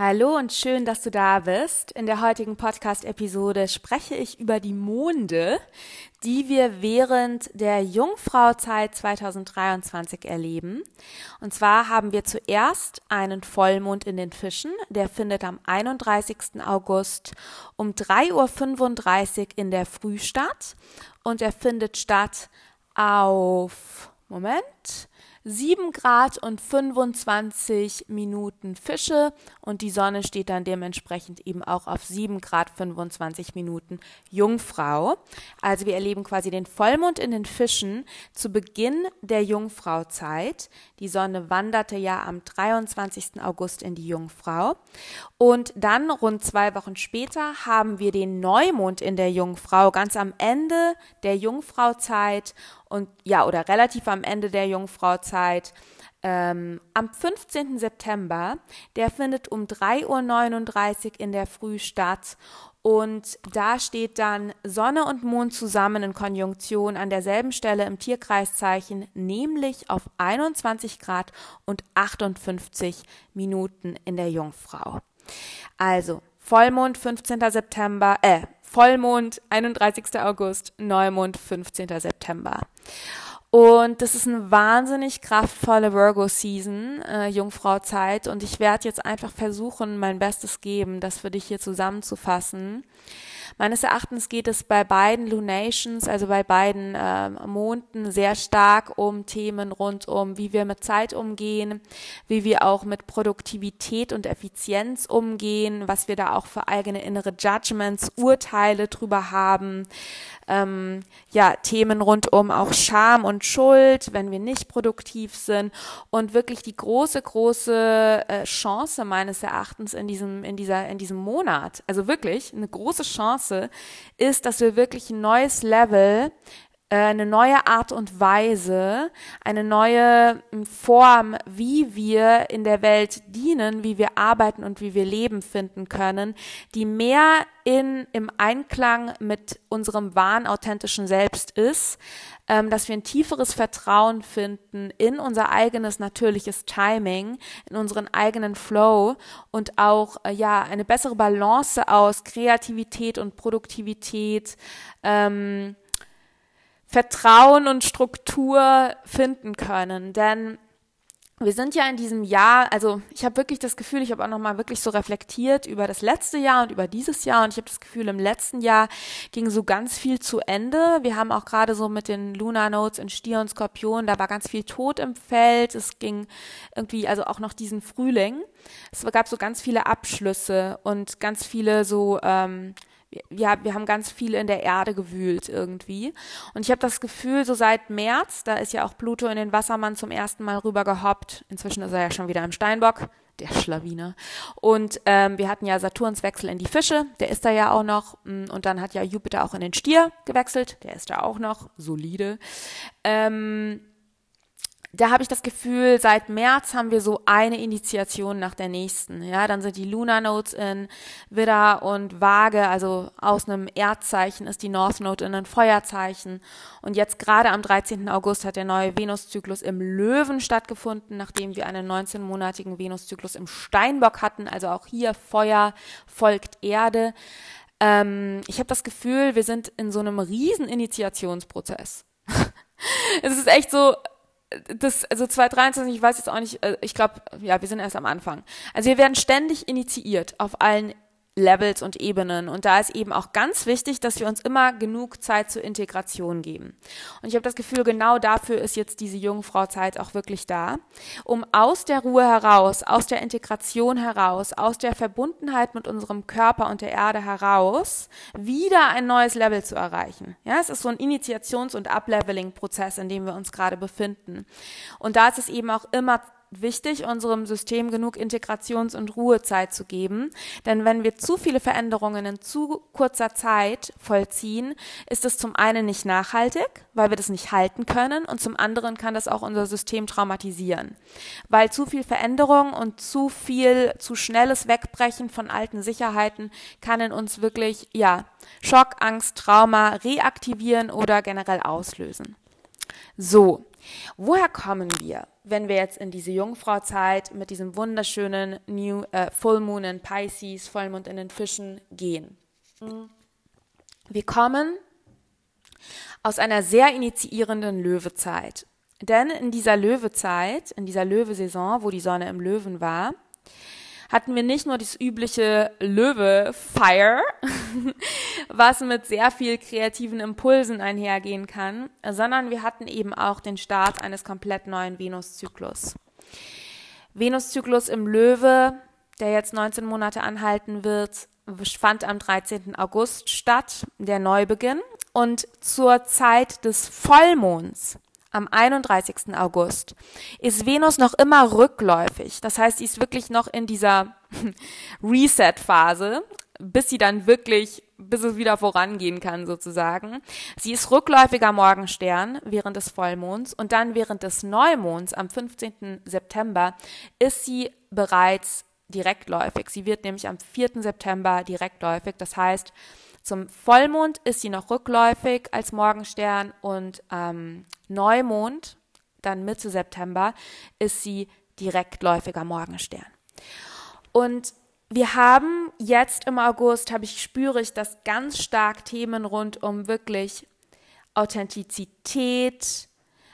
Hallo und schön, dass du da bist. In der heutigen Podcast-Episode spreche ich über die Monde, die wir während der Jungfrauzeit 2023 erleben. Und zwar haben wir zuerst einen Vollmond in den Fischen, der findet am 31. August um 3.35 Uhr in der Früh statt und er findet statt auf, Moment, 7 Grad und 25 Minuten Fische und die Sonne steht dann dementsprechend eben auch auf 7 Grad 25 Minuten Jungfrau. Also wir erleben quasi den Vollmond in den Fischen zu Beginn der Jungfrauzeit. Die Sonne wanderte ja am 23. August in die Jungfrau und dann rund zwei Wochen später haben wir den Neumond in der Jungfrau ganz am Ende der Jungfrauzeit und ja, oder relativ am Ende der Jungfrauzeit. Ähm, am 15. September, der findet um 3.39 Uhr in der Früh statt und da steht dann Sonne und Mond zusammen in Konjunktion an derselben Stelle im Tierkreiszeichen, nämlich auf 21 Grad und 58 Minuten in der Jungfrau. Also Vollmond 15. September, äh, Vollmond 31. August, Neumond 15. September. Und das ist eine wahnsinnig kraftvolle Virgo-Season, äh, Jungfrauzeit. Und ich werde jetzt einfach versuchen, mein Bestes geben, das für dich hier zusammenzufassen. Meines Erachtens geht es bei beiden Lunations, also bei beiden äh, Monden, sehr stark um Themen rund um, wie wir mit Zeit umgehen, wie wir auch mit Produktivität und Effizienz umgehen, was wir da auch für eigene innere Judgments, Urteile drüber haben, ähm, ja, Themen rund um auch Scham und Schuld, wenn wir nicht produktiv sind. Und wirklich die große, große äh, Chance meines Erachtens in diesem, in dieser, in diesem Monat, also wirklich eine große Chance ist, dass wir wirklich ein neues Level eine neue Art und Weise, eine neue hm, Form, wie wir in der Welt dienen, wie wir arbeiten und wie wir leben finden können, die mehr in, im Einklang mit unserem wahren, authentischen Selbst ist, ähm, dass wir ein tieferes Vertrauen finden in unser eigenes natürliches Timing, in unseren eigenen Flow und auch, äh, ja, eine bessere Balance aus Kreativität und Produktivität, ähm, Vertrauen und Struktur finden können. Denn wir sind ja in diesem Jahr, also ich habe wirklich das Gefühl, ich habe auch nochmal wirklich so reflektiert über das letzte Jahr und über dieses Jahr und ich habe das Gefühl, im letzten Jahr ging so ganz viel zu Ende. Wir haben auch gerade so mit den Lunar Notes in Stier und Skorpion, da war ganz viel Tod im Feld. Es ging irgendwie, also auch noch diesen Frühling. Es gab so ganz viele Abschlüsse und ganz viele so ähm, ja, wir haben ganz viel in der Erde gewühlt irgendwie. Und ich habe das Gefühl, so seit März, da ist ja auch Pluto in den Wassermann zum ersten Mal rüber gehoppt. Inzwischen ist er ja schon wieder im Steinbock, der Schlawiner. Und ähm, wir hatten ja Saturns Wechsel in die Fische, der ist da ja auch noch. Mm, und dann hat ja Jupiter auch in den Stier gewechselt, der ist da auch noch solide. Ähm, da habe ich das Gefühl, seit März haben wir so eine Initiation nach der nächsten. Ja, dann sind die Lunar Notes in Widder und Waage, also aus einem Erdzeichen ist die North Node in ein Feuerzeichen. Und jetzt gerade am 13. August hat der neue Venuszyklus im Löwen stattgefunden, nachdem wir einen 19-monatigen Venuszyklus im Steinbock hatten. Also auch hier Feuer folgt Erde. Ähm, ich habe das Gefühl, wir sind in so einem riesen Initiationsprozess. es ist echt so, das, also 2023, ich weiß jetzt auch nicht, äh, ich glaube, ja, wir sind erst am Anfang. Also wir werden ständig initiiert auf allen Levels und Ebenen. Und da ist eben auch ganz wichtig, dass wir uns immer genug Zeit zur Integration geben. Und ich habe das Gefühl, genau dafür ist jetzt diese Jungfrauzeit auch wirklich da, um aus der Ruhe heraus, aus der Integration heraus, aus der Verbundenheit mit unserem Körper und der Erde heraus, wieder ein neues Level zu erreichen. Ja, es ist so ein Initiations- und Upleveling-Prozess, in dem wir uns gerade befinden. Und da ist es eben auch immer wichtig, unserem System genug Integrations- und Ruhezeit zu geben. Denn wenn wir zu viele Veränderungen in zu kurzer Zeit vollziehen, ist es zum einen nicht nachhaltig, weil wir das nicht halten können, und zum anderen kann das auch unser System traumatisieren. Weil zu viel Veränderung und zu viel, zu schnelles Wegbrechen von alten Sicherheiten kann in uns wirklich, ja, Schock, Angst, Trauma reaktivieren oder generell auslösen. So, woher kommen wir? wenn wir jetzt in diese Jungfrauzeit mit diesem wunderschönen New äh, Full Moon in Pisces, Vollmond in den Fischen gehen. Wir kommen aus einer sehr initiierenden Löwezeit. Denn in dieser Löwezeit, in dieser Löwesaison, wo die Sonne im Löwen war, hatten wir nicht nur das übliche Löwe-Fire, was mit sehr viel kreativen Impulsen einhergehen kann, sondern wir hatten eben auch den Start eines komplett neuen Venuszyklus. Venuszyklus im Löwe, der jetzt 19 Monate anhalten wird, fand am 13. August statt, der Neubeginn. Und zur Zeit des Vollmonds am 31. August ist Venus noch immer rückläufig. Das heißt, sie ist wirklich noch in dieser Reset-Phase, bis sie dann wirklich, bis es wieder vorangehen kann sozusagen. Sie ist rückläufiger Morgenstern während des Vollmonds und dann während des Neumonds am 15. September ist sie bereits direktläufig. Sie wird nämlich am 4. September direktläufig. Das heißt, zum Vollmond ist sie noch rückläufig als Morgenstern und ähm, Neumond, dann Mitte September, ist sie direktläufiger Morgenstern. Und wir haben jetzt im August, habe ich, spüre ich, dass ganz stark Themen rund um wirklich Authentizität,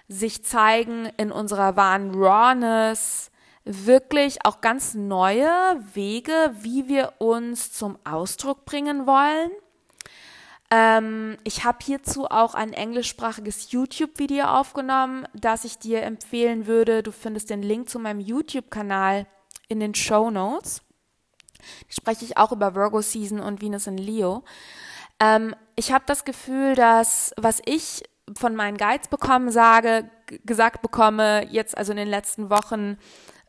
sich zeigen in unserer wahren Rawness, wirklich auch ganz neue Wege, wie wir uns zum Ausdruck bringen wollen ähm, ich habe hierzu auch ein englischsprachiges YouTube-Video aufgenommen, das ich dir empfehlen würde. Du findest den Link zu meinem YouTube-Kanal in den Show Notes. Spreche ich auch über Virgo Season und Venus in Leo. Ähm, ich habe das Gefühl, dass was ich von meinen Guides bekommen sage, gesagt bekomme, jetzt also in den letzten Wochen,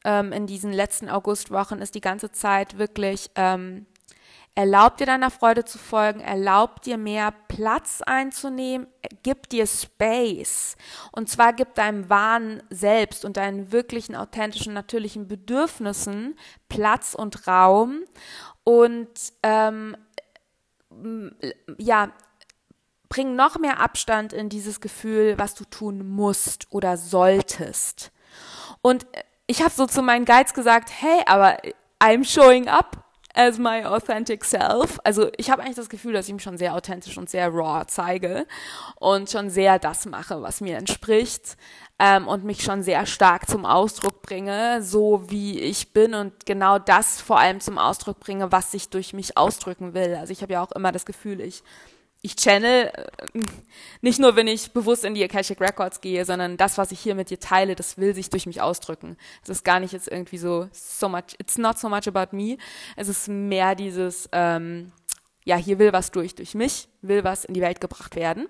ähm, in diesen letzten Augustwochen, ist die ganze Zeit wirklich ähm, Erlaub dir deiner Freude zu folgen, erlaub dir mehr Platz einzunehmen, gib dir Space. Und zwar gib deinem wahren Selbst und deinen wirklichen, authentischen, natürlichen Bedürfnissen Platz und Raum. Und ähm, ja, bring noch mehr Abstand in dieses Gefühl, was du tun musst oder solltest. Und ich habe so zu meinen Guides gesagt, hey, aber I'm showing up as my authentic self. Also ich habe eigentlich das Gefühl, dass ich mich schon sehr authentisch und sehr raw zeige und schon sehr das mache, was mir entspricht. ähm, und mich schon sehr stark zum Ausdruck bringe, so wie ich bin und genau das vor allem zum Ausdruck bringe, was sich durch mich ausdrücken will. Also ich habe ja auch immer das Gefühl, ich ich channel äh, nicht nur, wenn ich bewusst in die Akashic Records gehe, sondern das, was ich hier mit dir teile, das will sich durch mich ausdrücken. Es ist gar nicht jetzt irgendwie so so much, it's not so much about me. Es ist mehr dieses, ähm, ja, hier will was durch, durch mich, will was in die Welt gebracht werden.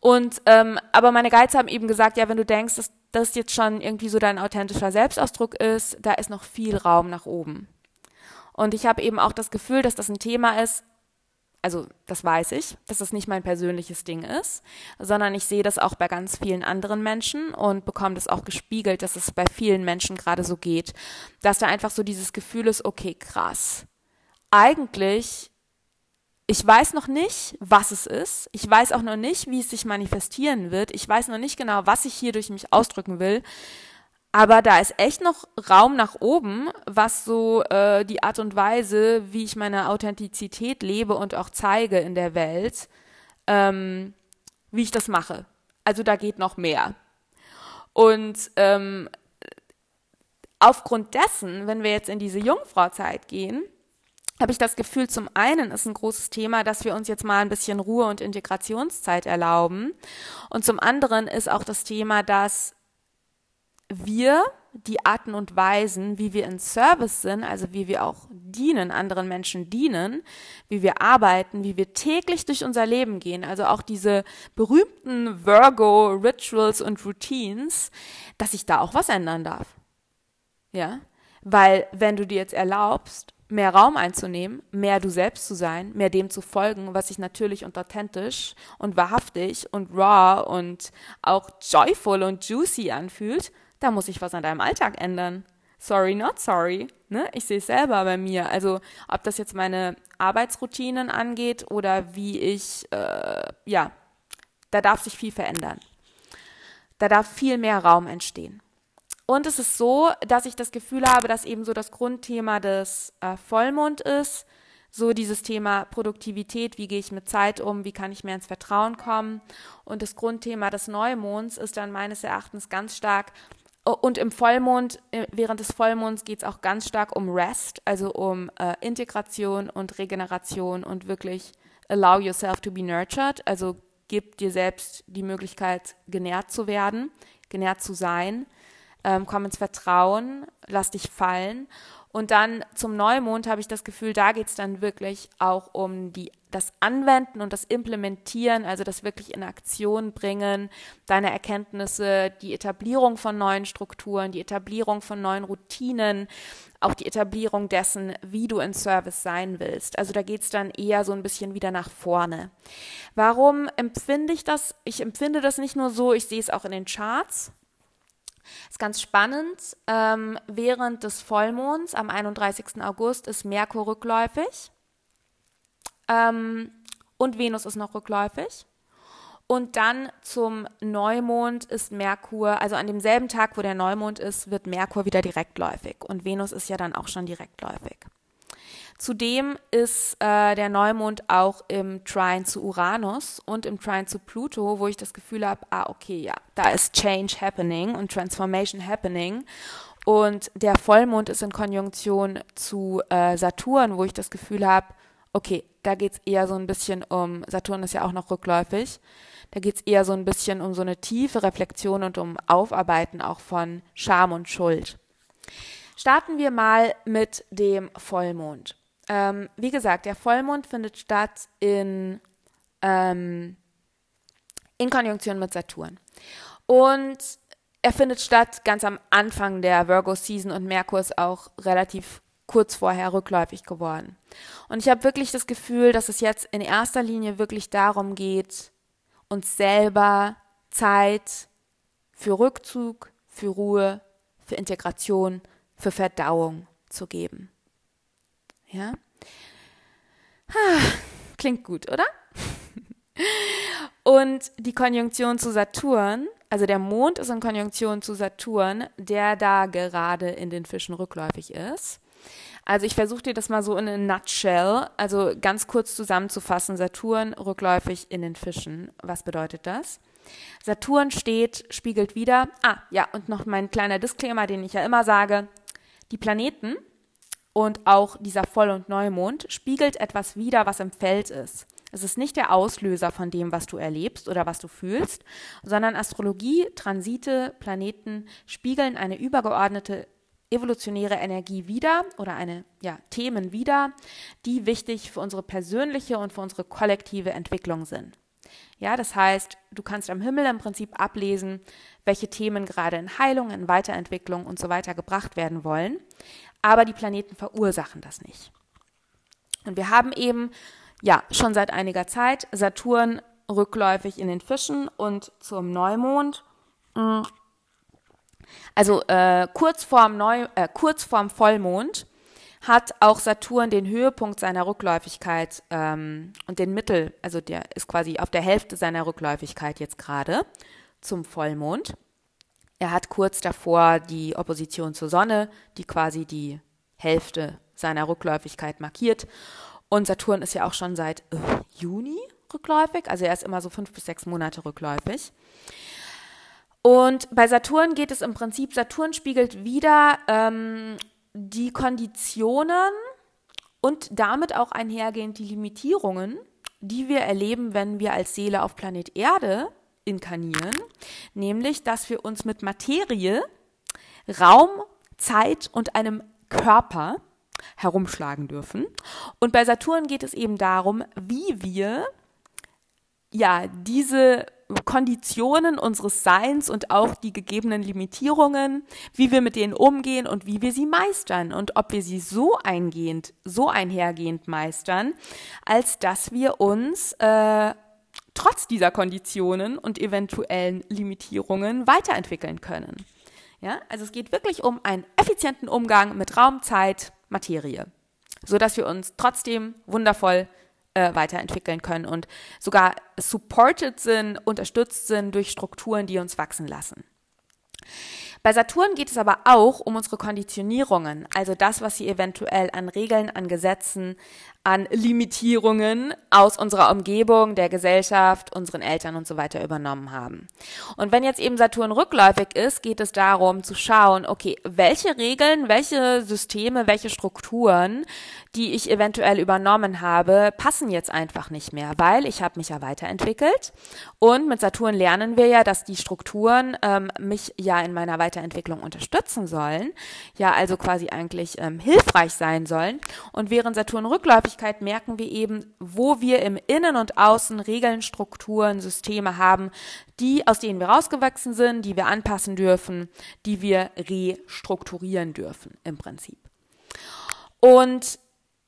Und ähm, aber meine Guides haben eben gesagt, ja, wenn du denkst, dass das jetzt schon irgendwie so dein authentischer Selbstausdruck ist, da ist noch viel Raum nach oben. Und ich habe eben auch das Gefühl, dass das ein Thema ist, also das weiß ich, dass das nicht mein persönliches Ding ist, sondern ich sehe das auch bei ganz vielen anderen Menschen und bekomme das auch gespiegelt, dass es bei vielen Menschen gerade so geht, dass da einfach so dieses Gefühl ist, okay, krass. Eigentlich ich weiß noch nicht, was es ist. Ich weiß auch noch nicht, wie es sich manifestieren wird. Ich weiß noch nicht genau, was ich hier durch mich ausdrücken will. Aber da ist echt noch Raum nach oben, was so äh, die Art und Weise, wie ich meine Authentizität lebe und auch zeige in der Welt, ähm, wie ich das mache. Also da geht noch mehr. Und ähm, aufgrund dessen, wenn wir jetzt in diese Jungfrauzeit gehen, habe ich das Gefühl, zum einen ist ein großes Thema, dass wir uns jetzt mal ein bisschen Ruhe und Integrationszeit erlauben. Und zum anderen ist auch das Thema, dass wir die Arten und Weisen, wie wir in Service sind, also wie wir auch dienen, anderen Menschen dienen, wie wir arbeiten, wie wir täglich durch unser Leben gehen, also auch diese berühmten Virgo Rituals und Routines, dass sich da auch was ändern darf. Ja? Weil wenn du dir jetzt erlaubst, mehr Raum einzunehmen, mehr du selbst zu sein, mehr dem zu folgen, was sich natürlich und authentisch und wahrhaftig und raw und auch joyful und juicy anfühlt, da muss ich was an deinem Alltag ändern. Sorry, not sorry. Ne? Ich sehe es selber bei mir. Also ob das jetzt meine Arbeitsroutinen angeht oder wie ich, äh, ja, da darf sich viel verändern. Da darf viel mehr Raum entstehen. Und es ist so, dass ich das Gefühl habe, dass eben so das Grundthema des äh, Vollmond ist, so dieses Thema Produktivität, wie gehe ich mit Zeit um, wie kann ich mehr ins Vertrauen kommen. Und das Grundthema des Neumonds ist dann meines Erachtens ganz stark, und im Vollmond, äh, während des Vollmonds geht es auch ganz stark um Rest, also um äh, Integration und Regeneration und wirklich allow yourself to be nurtured, also gib dir selbst die Möglichkeit, genährt zu werden, genährt zu sein ähm, komm ins Vertrauen, lass dich fallen. Und dann zum Neumond habe ich das Gefühl, da geht es dann wirklich auch um die, das Anwenden und das Implementieren, also das wirklich in Aktion bringen, deine Erkenntnisse, die Etablierung von neuen Strukturen, die Etablierung von neuen Routinen, auch die Etablierung dessen, wie du in Service sein willst. Also da geht es dann eher so ein bisschen wieder nach vorne. Warum empfinde ich das? Ich empfinde das nicht nur so, ich sehe es auch in den Charts. Ist ganz spannend. Ähm, während des Vollmonds am 31. August ist Merkur rückläufig ähm, und Venus ist noch rückläufig. Und dann zum Neumond ist Merkur, also an demselben Tag, wo der Neumond ist, wird Merkur wieder direktläufig. Und Venus ist ja dann auch schon direktläufig. Zudem ist äh, der Neumond auch im Trine zu Uranus und im Trine zu Pluto, wo ich das Gefühl habe, ah, okay, ja, da ist Change happening und Transformation happening. Und der Vollmond ist in Konjunktion zu äh, Saturn, wo ich das Gefühl habe, okay, da geht es eher so ein bisschen um, Saturn ist ja auch noch rückläufig, da geht es eher so ein bisschen um so eine tiefe Reflexion und um Aufarbeiten auch von Scham und Schuld. Starten wir mal mit dem Vollmond. Ähm, wie gesagt, der Vollmond findet statt in, ähm, in Konjunktion mit Saturn. Und er findet statt ganz am Anfang der Virgo-Season und Merkur ist auch relativ kurz vorher rückläufig geworden. Und ich habe wirklich das Gefühl, dass es jetzt in erster Linie wirklich darum geht, uns selber Zeit für Rückzug, für Ruhe, für Integration, für Verdauung zu geben. Ja? Klingt gut, oder? Und die Konjunktion zu Saturn, also der Mond ist in Konjunktion zu Saturn, der da gerade in den Fischen rückläufig ist. Also ich versuche dir das mal so in a nutshell, also ganz kurz zusammenzufassen. Saturn rückläufig in den Fischen. Was bedeutet das? Saturn steht, spiegelt wieder. Ah, ja, und noch mein kleiner Disclaimer, den ich ja immer sage. Die Planeten und auch dieser Voll- und Neumond spiegelt etwas wider, was im Feld ist. Es ist nicht der Auslöser von dem, was du erlebst oder was du fühlst, sondern Astrologie, Transite, Planeten spiegeln eine übergeordnete evolutionäre Energie wider oder eine ja, Themen wider, die wichtig für unsere persönliche und für unsere kollektive Entwicklung sind. Ja, das heißt, du kannst am Himmel im Prinzip ablesen, welche Themen gerade in Heilung, in Weiterentwicklung und so weiter gebracht werden wollen, aber die Planeten verursachen das nicht. Und wir haben eben ja schon seit einiger Zeit Saturn rückläufig in den Fischen und zum Neumond mm, also äh, kurz, vorm Neu äh, kurz vorm Vollmond hat auch Saturn den Höhepunkt seiner Rückläufigkeit ähm, und den Mittel, also der ist quasi auf der Hälfte seiner Rückläufigkeit jetzt gerade zum Vollmond. Er hat kurz davor die Opposition zur Sonne, die quasi die Hälfte seiner Rückläufigkeit markiert. Und Saturn ist ja auch schon seit äh, Juni rückläufig, also er ist immer so fünf bis sechs Monate rückläufig. Und bei Saturn geht es im Prinzip, Saturn spiegelt wieder ähm, die Konditionen und damit auch einhergehend die Limitierungen, die wir erleben, wenn wir als Seele auf Planet Erde inkarnieren, nämlich dass wir uns mit Materie, Raum, Zeit und einem Körper herumschlagen dürfen. Und bei Saturn geht es eben darum, wie wir ja diese Konditionen unseres Seins und auch die gegebenen Limitierungen, wie wir mit denen umgehen und wie wir sie meistern und ob wir sie so eingehend, so einhergehend meistern, als dass wir uns äh, trotz dieser Konditionen und eventuellen Limitierungen weiterentwickeln können. Ja, also es geht wirklich um einen effizienten Umgang mit Raum, Zeit, Materie, so dass wir uns trotzdem wundervoll äh, weiterentwickeln können und sogar supported sind, unterstützt sind durch Strukturen, die uns wachsen lassen. Bei Saturn geht es aber auch um unsere Konditionierungen, also das, was sie eventuell an Regeln, an Gesetzen, an Limitierungen aus unserer Umgebung, der Gesellschaft, unseren Eltern und so weiter übernommen haben. Und wenn jetzt eben Saturn rückläufig ist, geht es darum zu schauen, okay, welche Regeln, welche Systeme, welche Strukturen, die ich eventuell übernommen habe, passen jetzt einfach nicht mehr, weil ich habe mich ja weiterentwickelt und mit Saturn lernen wir ja, dass die Strukturen ähm, mich ja in meiner Weiterentwicklung unterstützen sollen, ja also quasi eigentlich ähm, hilfreich sein sollen. Und während Saturn rückläufig Persönlichkeit merken wir eben, wo wir im Innen und Außen Regeln, Strukturen, Systeme haben, die, aus denen wir rausgewachsen sind, die wir anpassen dürfen, die wir restrukturieren dürfen im Prinzip. Und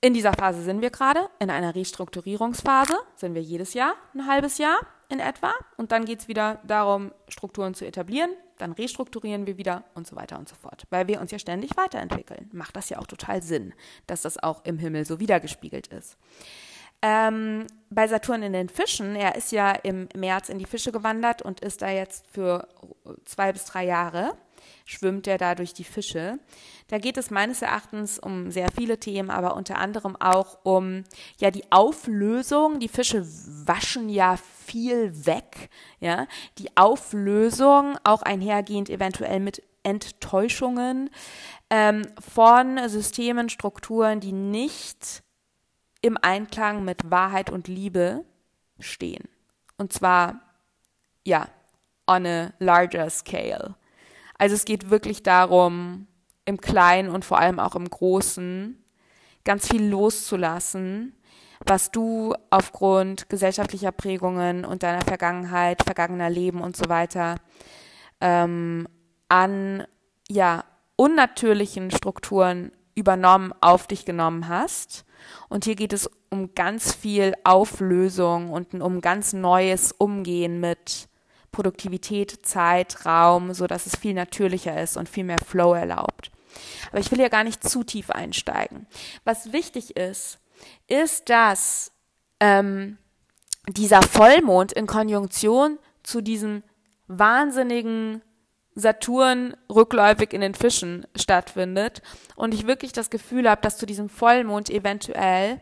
in dieser Phase sind wir gerade, in einer Restrukturierungsphase, sind wir jedes Jahr, ein halbes Jahr in etwa. Und dann geht es wieder darum, Strukturen zu etablieren, dann restrukturieren wir wieder und so weiter und so fort. Weil wir uns ja ständig weiterentwickeln. Macht das ja auch total Sinn, dass das auch im Himmel so wiedergespiegelt ist. Ähm, bei Saturn in den Fischen, er ist ja im März in die Fische gewandert und ist da jetzt für zwei bis drei Jahre schwimmt er da durch die Fische. Da geht es meines Erachtens um sehr viele Themen, aber unter anderem auch um ja die Auflösung. Die Fische waschen ja viel weg, ja. Die Auflösung auch einhergehend eventuell mit Enttäuschungen ähm, von Systemen, Strukturen, die nicht im Einklang mit Wahrheit und Liebe stehen. Und zwar, ja, on a larger scale. Also es geht wirklich darum, im Kleinen und vor allem auch im Großen ganz viel loszulassen, was du aufgrund gesellschaftlicher Prägungen und deiner Vergangenheit, vergangener Leben und so weiter ähm, an ja unnatürlichen Strukturen übernommen, auf dich genommen hast. Und hier geht es um ganz viel Auflösung und um ganz neues Umgehen mit Produktivität, Zeit, Raum, so dass es viel natürlicher ist und viel mehr Flow erlaubt. Aber ich will ja gar nicht zu tief einsteigen. Was wichtig ist, ist, dass ähm, dieser Vollmond in Konjunktion zu diesem wahnsinnigen Saturn rückläufig in den Fischen stattfindet und ich wirklich das Gefühl habe, dass zu diesem Vollmond eventuell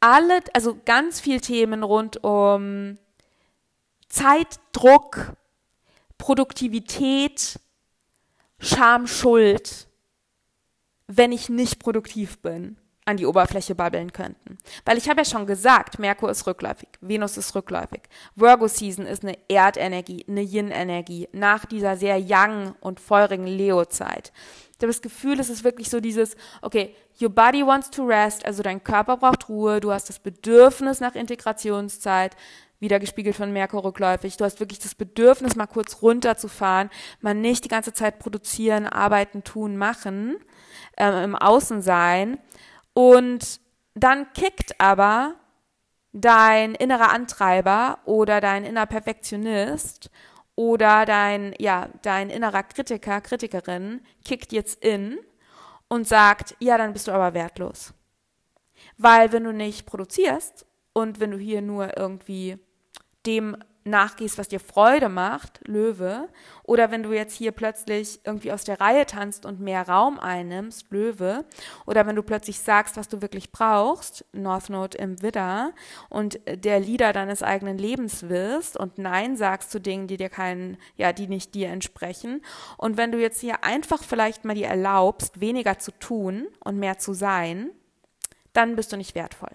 alle, also ganz viel Themen rund um Zeitdruck, Produktivität, Scham, Schuld, wenn ich nicht produktiv bin, an die Oberfläche babbeln könnten. Weil ich habe ja schon gesagt, Merkur ist rückläufig, Venus ist rückläufig. Virgo Season ist eine Erdenergie, eine Yin-Energie nach dieser sehr young und feurigen Leo-Zeit. Ich habe das Gefühl, es ist wirklich so dieses, okay, your body wants to rest, also dein Körper braucht Ruhe, du hast das Bedürfnis nach Integrationszeit, wieder gespiegelt von Merkur rückläufig. Du hast wirklich das Bedürfnis, mal kurz runterzufahren, mal nicht die ganze Zeit produzieren, arbeiten, tun, machen, ähm, im Außen sein. Und dann kickt aber dein innerer Antreiber oder dein innerer Perfektionist oder dein, ja, dein innerer Kritiker, Kritikerin kickt jetzt in und sagt, ja, dann bist du aber wertlos. Weil wenn du nicht produzierst und wenn du hier nur irgendwie dem nachgehst, was dir Freude macht, Löwe, oder wenn du jetzt hier plötzlich irgendwie aus der Reihe tanzt und mehr Raum einnimmst, Löwe, oder wenn du plötzlich sagst, was du wirklich brauchst, North Node im Widder, und der Leader deines eigenen Lebens wirst und Nein sagst zu Dingen, die dir keinen, ja, die nicht dir entsprechen, und wenn du jetzt hier einfach vielleicht mal dir erlaubst, weniger zu tun und mehr zu sein, dann bist du nicht wertvoll.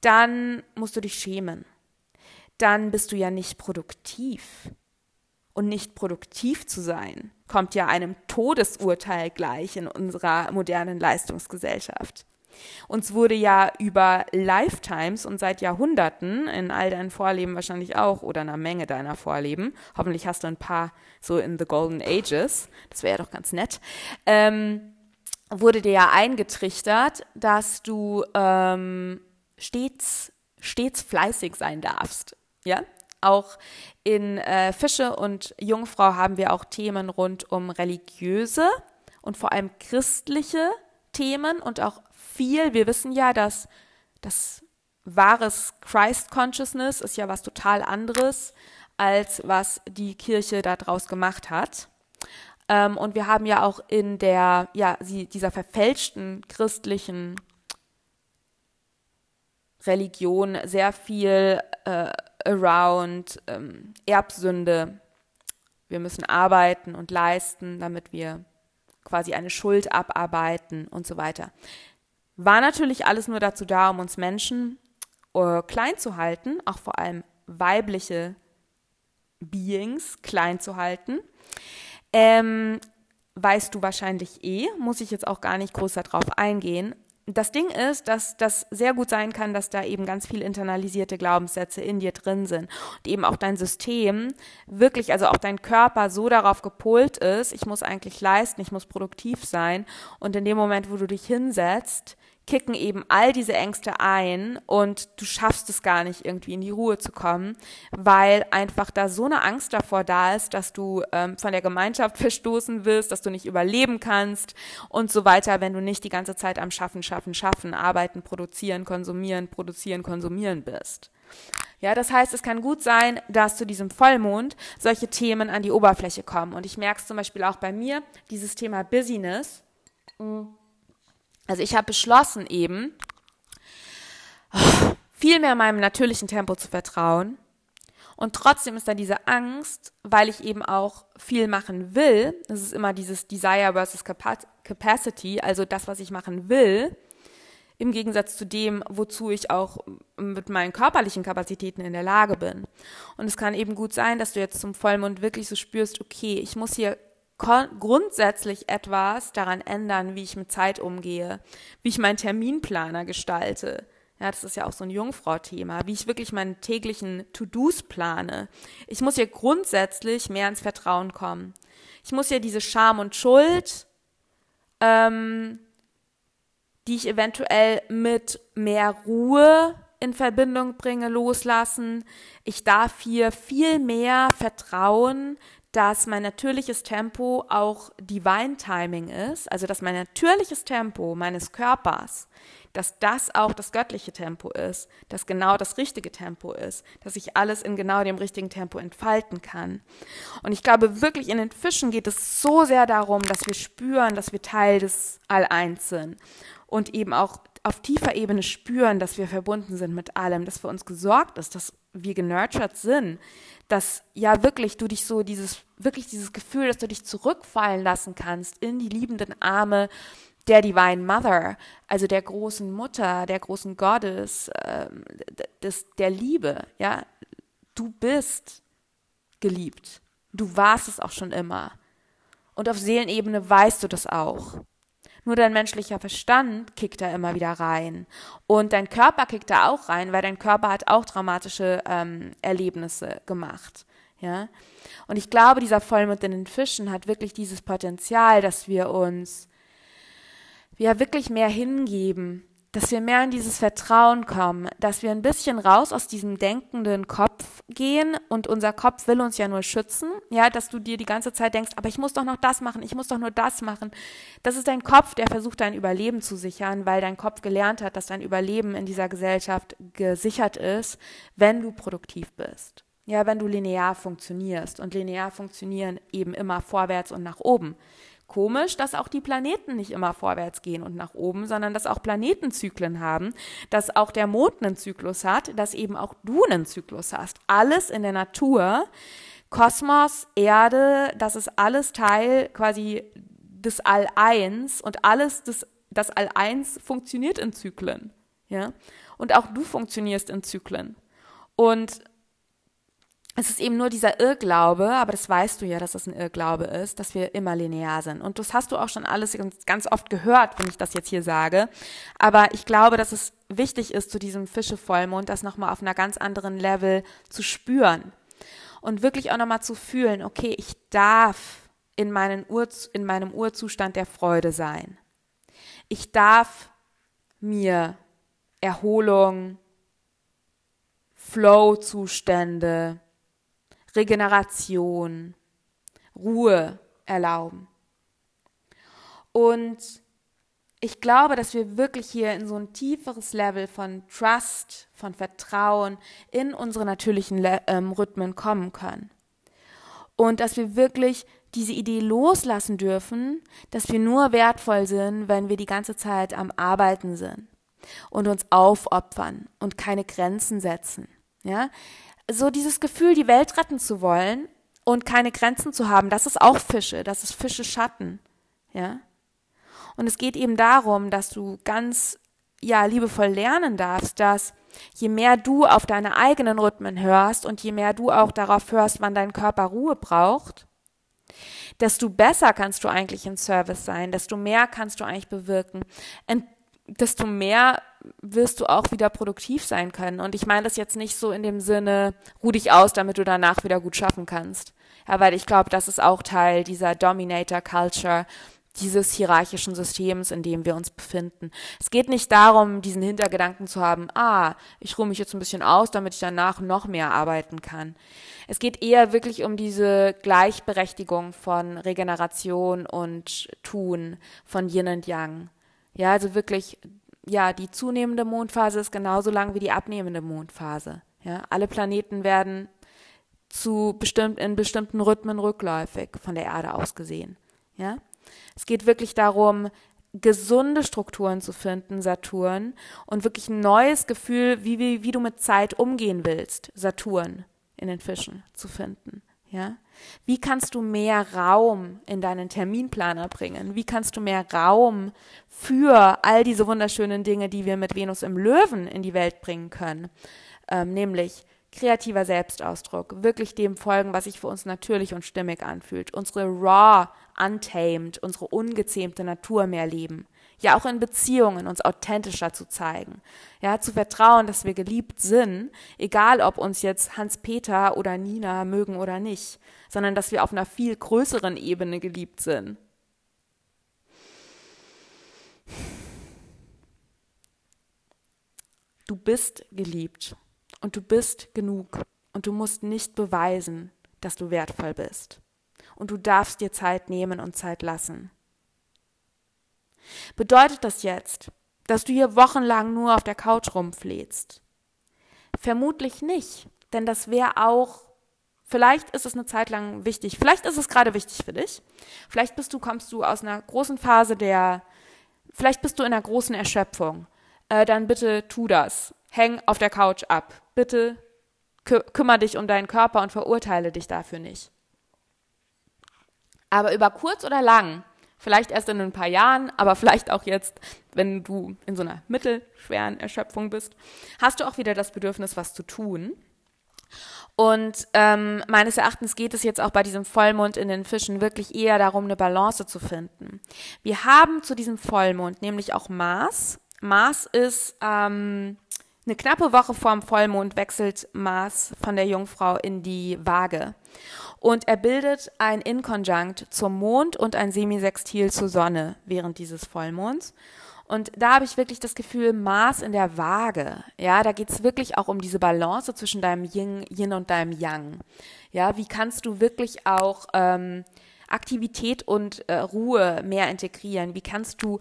Dann musst du dich schämen dann bist du ja nicht produktiv. Und nicht produktiv zu sein, kommt ja einem Todesurteil gleich in unserer modernen Leistungsgesellschaft. Uns wurde ja über Lifetimes und seit Jahrhunderten, in all deinen Vorleben wahrscheinlich auch oder einer Menge deiner Vorleben, hoffentlich hast du ein paar so in the Golden Ages, das wäre ja doch ganz nett, ähm, wurde dir ja eingetrichtert, dass du ähm, stets, stets fleißig sein darfst. Ja, auch in äh, Fische und Jungfrau haben wir auch Themen rund um religiöse und vor allem christliche Themen und auch viel. Wir wissen ja, dass das wahres Christ Consciousness ist ja was total anderes als was die Kirche daraus gemacht hat. Ähm, und wir haben ja auch in der, ja, sie, dieser verfälschten christlichen Religion sehr viel äh, around ähm, Erbsünde. Wir müssen arbeiten und leisten, damit wir quasi eine Schuld abarbeiten und so weiter. War natürlich alles nur dazu da, um uns Menschen äh, klein zu halten, auch vor allem weibliche Beings klein zu halten. Ähm, weißt du wahrscheinlich eh, muss ich jetzt auch gar nicht groß darauf eingehen das Ding ist, dass das sehr gut sein kann, dass da eben ganz viel internalisierte Glaubenssätze in dir drin sind und eben auch dein System wirklich, also auch dein Körper so darauf gepolt ist, ich muss eigentlich leisten, ich muss produktiv sein und in dem Moment, wo du dich hinsetzt, kicken eben all diese Ängste ein und du schaffst es gar nicht irgendwie in die Ruhe zu kommen, weil einfach da so eine Angst davor da ist, dass du ähm, von der Gemeinschaft verstoßen wirst, dass du nicht überleben kannst und so weiter, wenn du nicht die ganze Zeit am Schaffen, Schaffen, Schaffen, Arbeiten, Produzieren, Konsumieren, Produzieren, Konsumieren bist. Ja, das heißt, es kann gut sein, dass zu diesem Vollmond solche Themen an die Oberfläche kommen. Und ich merke es zum Beispiel auch bei mir, dieses Thema Business. Mh also ich habe beschlossen eben, viel mehr meinem natürlichen Tempo zu vertrauen. Und trotzdem ist da diese Angst, weil ich eben auch viel machen will. Das ist immer dieses Desire versus Capacity, also das, was ich machen will, im Gegensatz zu dem, wozu ich auch mit meinen körperlichen Kapazitäten in der Lage bin. Und es kann eben gut sein, dass du jetzt zum Vollmond wirklich so spürst, okay, ich muss hier grundsätzlich etwas daran ändern, wie ich mit Zeit umgehe, wie ich meinen Terminplaner gestalte. Ja, das ist ja auch so ein Jungfrau-Thema, wie ich wirklich meine täglichen To-Dos plane. Ich muss hier grundsätzlich mehr ins Vertrauen kommen. Ich muss ja diese Scham und Schuld, ähm, die ich eventuell mit mehr Ruhe in Verbindung bringe, loslassen. Ich darf hier viel mehr vertrauen, dass mein natürliches Tempo auch Divine Timing ist, also dass mein natürliches Tempo meines Körpers, dass das auch das göttliche Tempo ist, dass genau das richtige Tempo ist, dass ich alles in genau dem richtigen Tempo entfalten kann. Und ich glaube wirklich, in den Fischen geht es so sehr darum, dass wir spüren, dass wir Teil des All-Eins sind und eben auch auf tiefer Ebene spüren, dass wir verbunden sind mit allem, dass für uns gesorgt ist, dass wir genurtured sind, dass ja wirklich du dich so dieses, wirklich dieses Gefühl, dass du dich zurückfallen lassen kannst in die liebenden Arme der Divine Mother, also der großen Mutter, der großen Gottes, äh, des, der Liebe, ja. Du bist geliebt. Du warst es auch schon immer. Und auf Seelenebene weißt du das auch. Nur dein menschlicher Verstand kickt da immer wieder rein. Und dein Körper kickt da auch rein, weil dein Körper hat auch traumatische ähm, Erlebnisse gemacht. Ja. Und ich glaube, dieser Vollmond in den Fischen hat wirklich dieses Potenzial, dass wir uns ja wirklich mehr hingeben dass wir mehr in dieses Vertrauen kommen, dass wir ein bisschen raus aus diesem denkenden Kopf gehen und unser Kopf will uns ja nur schützen, ja, dass du dir die ganze Zeit denkst, aber ich muss doch noch das machen, ich muss doch nur das machen. Das ist dein Kopf, der versucht dein Überleben zu sichern, weil dein Kopf gelernt hat, dass dein Überleben in dieser Gesellschaft gesichert ist, wenn du produktiv bist. Ja, wenn du linear funktionierst und linear funktionieren eben immer vorwärts und nach oben. Komisch, dass auch die Planeten nicht immer vorwärts gehen und nach oben, sondern dass auch Planetenzyklen haben, dass auch der Mond einen Zyklus hat, dass eben auch du einen Zyklus hast. Alles in der Natur, Kosmos, Erde, das ist alles Teil quasi des All-Eins und alles des, das All-Eins funktioniert in Zyklen. Ja? Und auch du funktionierst in Zyklen. Und es ist eben nur dieser Irrglaube, aber das weißt du ja, dass das ein Irrglaube ist, dass wir immer linear sind. Und das hast du auch schon alles ganz oft gehört, wenn ich das jetzt hier sage. Aber ich glaube, dass es wichtig ist, zu diesem Fische-Vollmond das nochmal auf einer ganz anderen Level zu spüren. Und wirklich auch nochmal zu fühlen, okay, ich darf in, meinen Ur, in meinem Urzustand der Freude sein. Ich darf mir Erholung, Flow-Zustände, Regeneration, Ruhe erlauben. Und ich glaube, dass wir wirklich hier in so ein tieferes Level von Trust, von Vertrauen in unsere natürlichen Le ähm, Rhythmen kommen können. Und dass wir wirklich diese Idee loslassen dürfen, dass wir nur wertvoll sind, wenn wir die ganze Zeit am Arbeiten sind und uns aufopfern und keine Grenzen setzen. Ja, so dieses Gefühl, die Welt retten zu wollen und keine Grenzen zu haben, das ist auch Fische, das ist Fische Schatten, ja. Und es geht eben darum, dass du ganz, ja, liebevoll lernen darfst, dass je mehr du auf deine eigenen Rhythmen hörst und je mehr du auch darauf hörst, wann dein Körper Ruhe braucht, desto besser kannst du eigentlich im Service sein, desto mehr kannst du eigentlich bewirken, desto mehr wirst du auch wieder produktiv sein können. Und ich meine das jetzt nicht so in dem Sinne, ruh dich aus, damit du danach wieder gut schaffen kannst. Ja, weil ich glaube, das ist auch Teil dieser Dominator Culture, dieses hierarchischen Systems, in dem wir uns befinden. Es geht nicht darum, diesen Hintergedanken zu haben, ah, ich ruhe mich jetzt ein bisschen aus, damit ich danach noch mehr arbeiten kann. Es geht eher wirklich um diese Gleichberechtigung von Regeneration und Tun, von Yin und Yang. Ja, also wirklich ja, die zunehmende Mondphase ist genauso lang wie die abnehmende Mondphase. Ja, alle Planeten werden zu bestimmt, in bestimmten Rhythmen rückläufig von der Erde aus gesehen. Ja, es geht wirklich darum, gesunde Strukturen zu finden, Saturn, und wirklich ein neues Gefühl, wie, wie, wie du mit Zeit umgehen willst, Saturn in den Fischen zu finden. Ja? Wie kannst du mehr Raum in deinen Terminplaner bringen? Wie kannst du mehr Raum für all diese wunderschönen Dinge, die wir mit Venus im Löwen in die Welt bringen können? Ähm, nämlich kreativer Selbstausdruck, wirklich dem folgen, was sich für uns natürlich und stimmig anfühlt, unsere raw, untamed, unsere ungezähmte Natur mehr leben ja auch in Beziehungen uns authentischer zu zeigen. Ja, zu vertrauen, dass wir geliebt sind, egal ob uns jetzt Hans-Peter oder Nina mögen oder nicht, sondern dass wir auf einer viel größeren Ebene geliebt sind. Du bist geliebt und du bist genug und du musst nicht beweisen, dass du wertvoll bist. Und du darfst dir Zeit nehmen und Zeit lassen. Bedeutet das jetzt, dass du hier wochenlang nur auf der Couch rumfläzt? Vermutlich nicht, denn das wäre auch Vielleicht ist es eine Zeit lang wichtig. Vielleicht ist es gerade wichtig für dich. Vielleicht bist du, kommst du aus einer großen Phase der, vielleicht bist du in einer großen Erschöpfung. Äh, dann bitte tu das. Häng auf der Couch ab. Bitte Kü kümmere dich um deinen Körper und verurteile dich dafür nicht. Aber über kurz oder lang, vielleicht erst in ein paar Jahren, aber vielleicht auch jetzt, wenn du in so einer mittelschweren Erschöpfung bist, hast du auch wieder das Bedürfnis, was zu tun. Und ähm, meines Erachtens geht es jetzt auch bei diesem Vollmond in den Fischen wirklich eher darum, eine Balance zu finden. Wir haben zu diesem Vollmond nämlich auch Mars. Mars ist ähm, eine knappe Woche vorm Vollmond wechselt Mars von der Jungfrau in die Waage. Und er bildet ein Inkonjunkt zum Mond und ein Semisextil zur Sonne während dieses Vollmonds. Und da habe ich wirklich das Gefühl, Mars in der Waage. Ja, da geht es wirklich auch um diese Balance zwischen deinem Yin, Yin und deinem Yang. Ja, wie kannst du wirklich auch ähm, Aktivität und äh, Ruhe mehr integrieren? Wie kannst du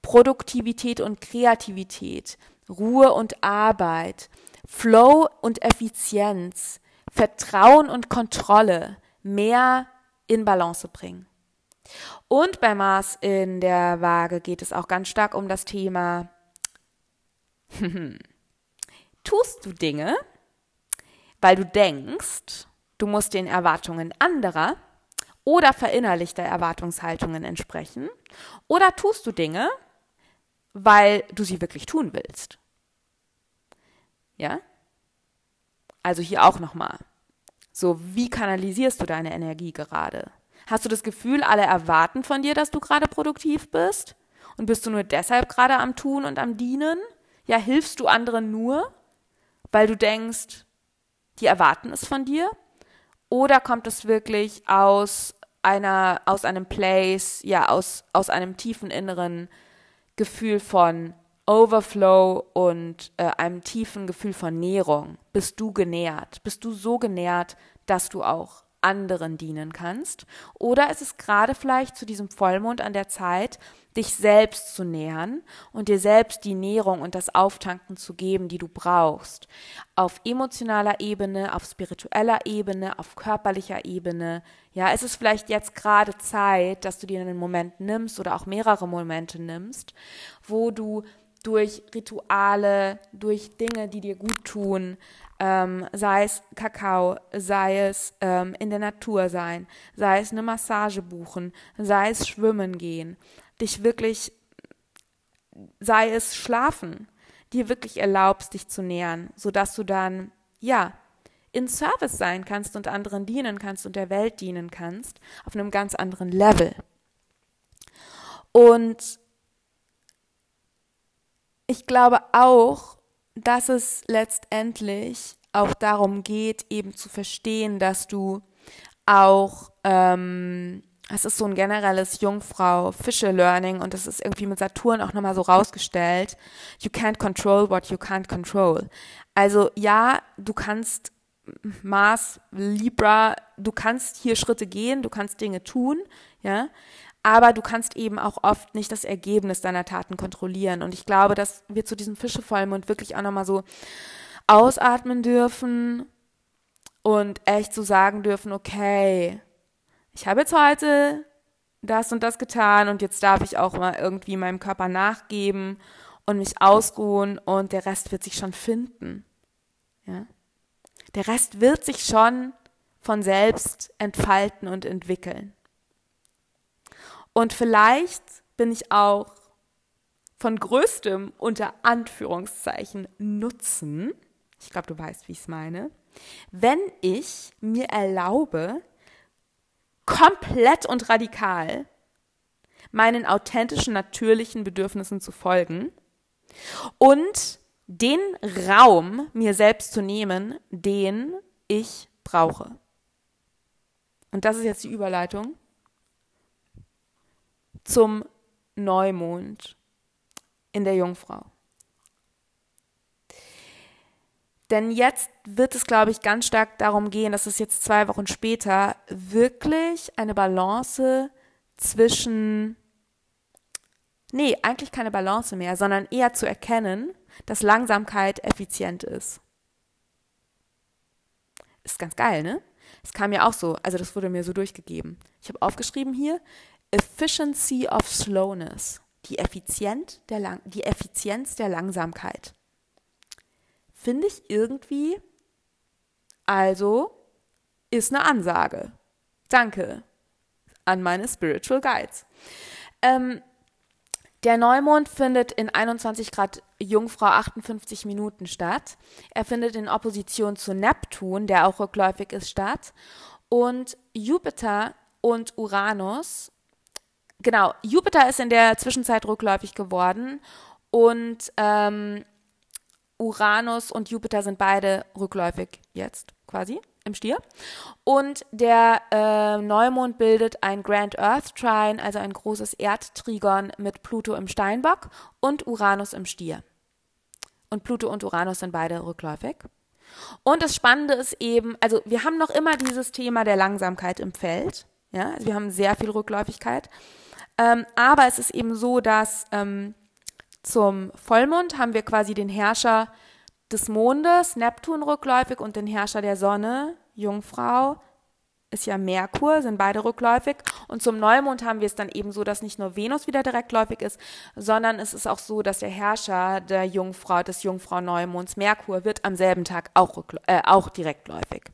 Produktivität und Kreativität, Ruhe und Arbeit, Flow und Effizienz, Vertrauen und Kontrolle mehr in Balance bringen? Und bei Mars in der Waage geht es auch ganz stark um das Thema, tust du Dinge, weil du denkst, du musst den Erwartungen anderer oder verinnerlichter Erwartungshaltungen entsprechen, oder tust du Dinge, weil du sie wirklich tun willst. Ja? Also hier auch nochmal. So, wie kanalisierst du deine Energie gerade? Hast du das Gefühl, alle erwarten von dir, dass du gerade produktiv bist? Und bist du nur deshalb gerade am Tun und am Dienen? Ja, hilfst du anderen nur, weil du denkst, die erwarten es von dir? Oder kommt es wirklich aus einer, aus einem Place, ja, aus, aus einem tiefen inneren Gefühl von Overflow und äh, einem tiefen Gefühl von Nährung? Bist du genährt? Bist du so genährt, dass du auch anderen dienen kannst. Oder ist es gerade vielleicht zu diesem Vollmond an der Zeit, dich selbst zu nähern und dir selbst die Nährung und das Auftanken zu geben, die du brauchst. Auf emotionaler Ebene, auf spiritueller Ebene, auf körperlicher Ebene. Ja, ist es vielleicht jetzt gerade Zeit, dass du dir einen Moment nimmst oder auch mehrere Momente nimmst, wo du durch Rituale, durch Dinge, die dir gut tun, ähm, sei es Kakao, sei es ähm, in der Natur sein, sei es eine Massage buchen, sei es schwimmen gehen, dich wirklich, sei es schlafen, dir wirklich erlaubst, dich zu nähern, sodass du dann, ja, in Service sein kannst und anderen dienen kannst und der Welt dienen kannst, auf einem ganz anderen Level. Und ich glaube auch, dass es letztendlich auch darum geht, eben zu verstehen, dass du auch, ähm, es ist so ein generelles Jungfrau-Fische-Learning und das ist irgendwie mit Saturn auch nochmal so rausgestellt. You can't control what you can't control. Also ja, du kannst Mars, Libra, du kannst hier Schritte gehen, du kannst Dinge tun, ja, aber du kannst eben auch oft nicht das Ergebnis deiner Taten kontrollieren. Und ich glaube, dass wir zu diesem Fischevollmond wirklich auch nochmal so ausatmen dürfen und echt so sagen dürfen, okay, ich habe jetzt heute das und das getan und jetzt darf ich auch mal irgendwie meinem Körper nachgeben und mich ausruhen und der Rest wird sich schon finden. Ja? Der Rest wird sich schon von selbst entfalten und entwickeln. Und vielleicht bin ich auch von größtem unter Anführungszeichen Nutzen, ich glaube, du weißt, wie ich es meine, wenn ich mir erlaube, komplett und radikal meinen authentischen, natürlichen Bedürfnissen zu folgen und den Raum mir selbst zu nehmen, den ich brauche. Und das ist jetzt die Überleitung zum Neumond in der Jungfrau. Denn jetzt wird es, glaube ich, ganz stark darum gehen, dass es jetzt zwei Wochen später wirklich eine Balance zwischen, nee, eigentlich keine Balance mehr, sondern eher zu erkennen, dass Langsamkeit effizient ist. Ist ganz geil, ne? Es kam mir auch so, also das wurde mir so durchgegeben. Ich habe aufgeschrieben hier, Efficiency of Slowness, die, Effizient der Lang die Effizienz der Langsamkeit. Finde ich irgendwie Also ist eine Ansage. Danke an meine Spiritual Guides. Ähm, der Neumond findet in 21 Grad Jungfrau 58 Minuten statt. Er findet in Opposition zu Neptun, der auch rückläufig ist, statt. Und Jupiter und Uranus, genau, Jupiter ist in der Zwischenzeit rückläufig geworden und ähm, Uranus und Jupiter sind beide rückläufig jetzt quasi im Stier. Und der äh, Neumond bildet ein Grand Earth Trine, also ein großes Erdtrigon mit Pluto im Steinbock und Uranus im Stier. Und Pluto und Uranus sind beide rückläufig. Und das Spannende ist eben, also wir haben noch immer dieses Thema der Langsamkeit im Feld. Ja, also wir haben sehr viel Rückläufigkeit. Ähm, aber es ist eben so, dass ähm, zum Vollmond haben wir quasi den Herrscher des Mondes, Neptun rückläufig und den Herrscher der Sonne, Jungfrau, ist ja Merkur, sind beide rückläufig. Und zum Neumond haben wir es dann eben so, dass nicht nur Venus wieder direktläufig ist, sondern es ist auch so, dass der Herrscher der Jungfrau, des Jungfrau-Neumonds, Merkur, wird am selben Tag auch, äh, auch direktläufig.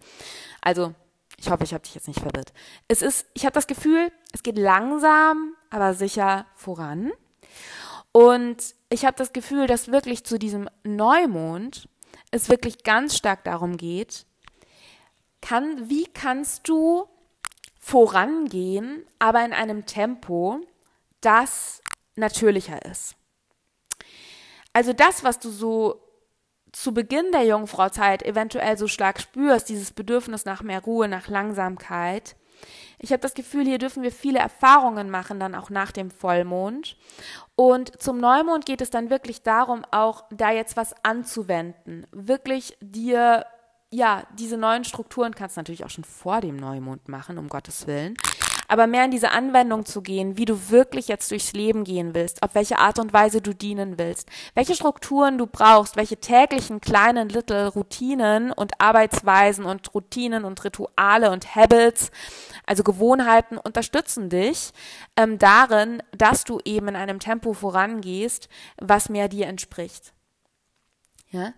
Also, ich hoffe, ich habe dich jetzt nicht verwirrt. Es ist, ich habe das Gefühl, es geht langsam, aber sicher voran. Und ich habe das Gefühl, dass wirklich zu diesem Neumond es wirklich ganz stark darum geht, kann, wie kannst du vorangehen, aber in einem Tempo, das natürlicher ist. Also das, was du so zu Beginn der Jungfrauzeit eventuell so stark spürst, dieses Bedürfnis nach mehr Ruhe, nach Langsamkeit, ich habe das Gefühl, hier dürfen wir viele Erfahrungen machen, dann auch nach dem Vollmond. Und zum Neumond geht es dann wirklich darum, auch da jetzt was anzuwenden, wirklich dir ja, diese neuen Strukturen kannst du natürlich auch schon vor dem Neumond machen, um Gottes Willen. Aber mehr in diese Anwendung zu gehen, wie du wirklich jetzt durchs Leben gehen willst, auf welche Art und Weise du dienen willst, welche Strukturen du brauchst, welche täglichen kleinen little Routinen und Arbeitsweisen und Routinen und Rituale und Habits, also Gewohnheiten unterstützen dich ähm, darin, dass du eben in einem Tempo vorangehst, was mehr dir entspricht. Ja.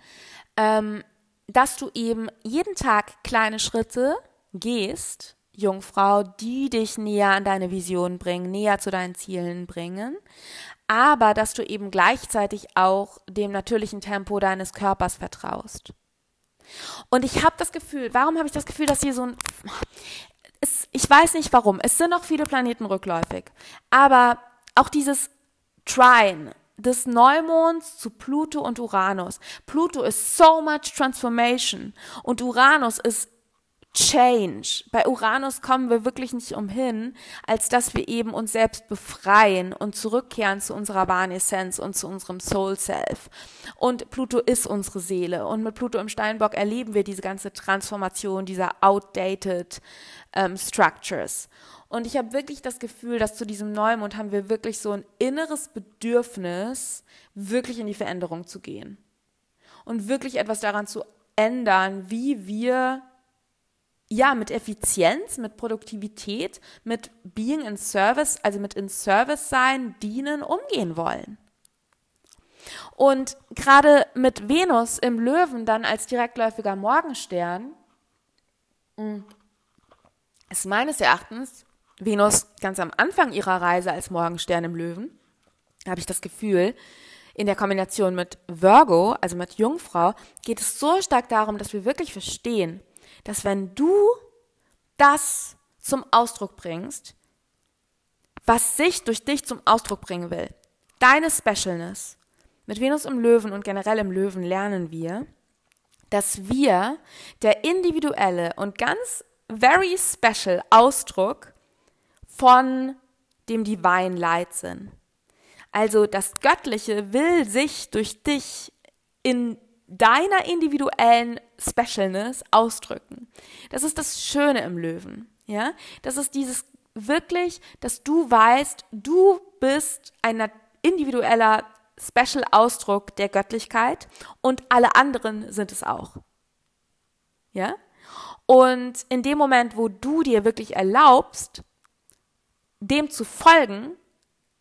Ähm, dass du eben jeden Tag kleine Schritte gehst, Jungfrau, die dich näher an deine Vision bringen, näher zu deinen Zielen bringen, aber dass du eben gleichzeitig auch dem natürlichen Tempo deines Körpers vertraust. Und ich habe das Gefühl, warum habe ich das Gefühl, dass hier so ein es, ich weiß nicht warum. Es sind noch viele Planeten rückläufig. Aber auch dieses Trine, des Neumonds zu Pluto und Uranus. Pluto ist so much transformation und Uranus ist Change. Bei Uranus kommen wir wirklich nicht umhin, als dass wir eben uns selbst befreien und zurückkehren zu unserer wahren Essenz und zu unserem Soul Self. Und Pluto ist unsere Seele. Und mit Pluto im Steinbock erleben wir diese ganze Transformation dieser outdated ähm, Structures. Und ich habe wirklich das Gefühl, dass zu diesem Neumond haben wir wirklich so ein inneres Bedürfnis, wirklich in die Veränderung zu gehen. Und wirklich etwas daran zu ändern, wie wir ja, mit Effizienz, mit Produktivität, mit Being in Service, also mit in Service sein, dienen, umgehen wollen. Und gerade mit Venus im Löwen dann als direktläufiger Morgenstern hm, ist meines Erachtens Venus ganz am Anfang ihrer Reise als Morgenstern im Löwen, habe ich das Gefühl, in der Kombination mit Virgo, also mit Jungfrau, geht es so stark darum, dass wir wirklich verstehen, dass wenn du das zum Ausdruck bringst, was sich durch dich zum Ausdruck bringen will, deine Specialness, mit Venus im Löwen und generell im Löwen lernen wir, dass wir der individuelle und ganz very special Ausdruck von dem Divine Light sind. Also das Göttliche will sich durch dich in deiner individuellen Specialness ausdrücken. Das ist das Schöne im Löwen, ja? Das ist dieses wirklich, dass du weißt, du bist ein individueller Special Ausdruck der Göttlichkeit und alle anderen sind es auch. Ja? Und in dem Moment, wo du dir wirklich erlaubst, dem zu folgen,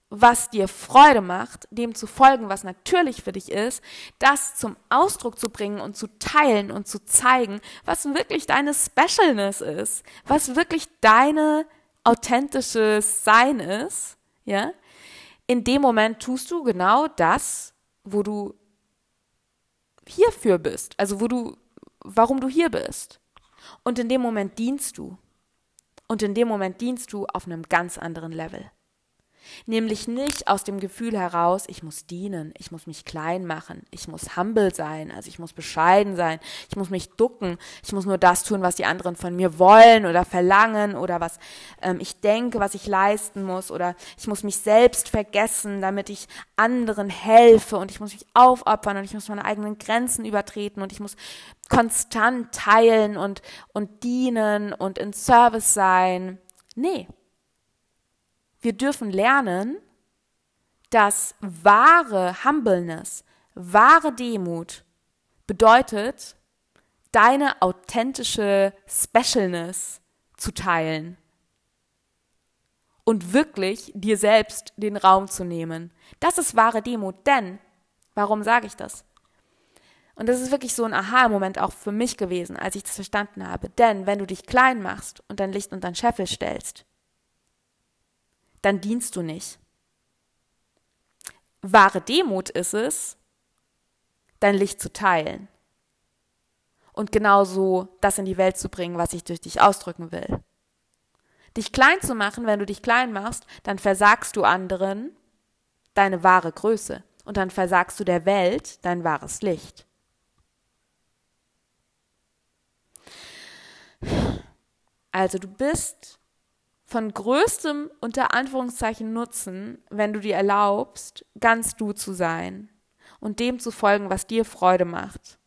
was dir Freude macht, dem zu folgen, was natürlich für dich ist, das zum Ausdruck zu bringen und zu teilen und zu zeigen, was wirklich deine Specialness ist, was wirklich deine authentisches Sein ist, ja, in dem Moment tust du genau das, wo du hierfür bist, also wo du, warum du hier bist. Und in dem Moment dienst du. Und in dem Moment dienst du auf einem ganz anderen Level. Nämlich nicht aus dem Gefühl heraus, ich muss dienen, ich muss mich klein machen, ich muss humble sein, also ich muss bescheiden sein, ich muss mich ducken, ich muss nur das tun, was die anderen von mir wollen oder verlangen oder was ähm, ich denke, was ich leisten muss oder ich muss mich selbst vergessen, damit ich anderen helfe und ich muss mich aufopfern und ich muss meine eigenen Grenzen übertreten und ich muss konstant teilen und, und dienen und in Service sein. Nee, wir dürfen lernen, dass wahre Humbleness, wahre Demut bedeutet, deine authentische Specialness zu teilen und wirklich dir selbst den Raum zu nehmen. Das ist wahre Demut, denn, warum sage ich das? Und das ist wirklich so ein Aha-Moment auch für mich gewesen, als ich das verstanden habe. Denn wenn du dich klein machst und dein Licht unter den Scheffel stellst, dann dienst du nicht. Wahre Demut ist es, dein Licht zu teilen und genauso das in die Welt zu bringen, was ich durch dich ausdrücken will. Dich klein zu machen, wenn du dich klein machst, dann versagst du anderen deine wahre Größe und dann versagst du der Welt dein wahres Licht. Also du bist von größtem unter Anführungszeichen Nutzen, wenn du dir erlaubst, ganz du zu sein und dem zu folgen, was dir Freude macht.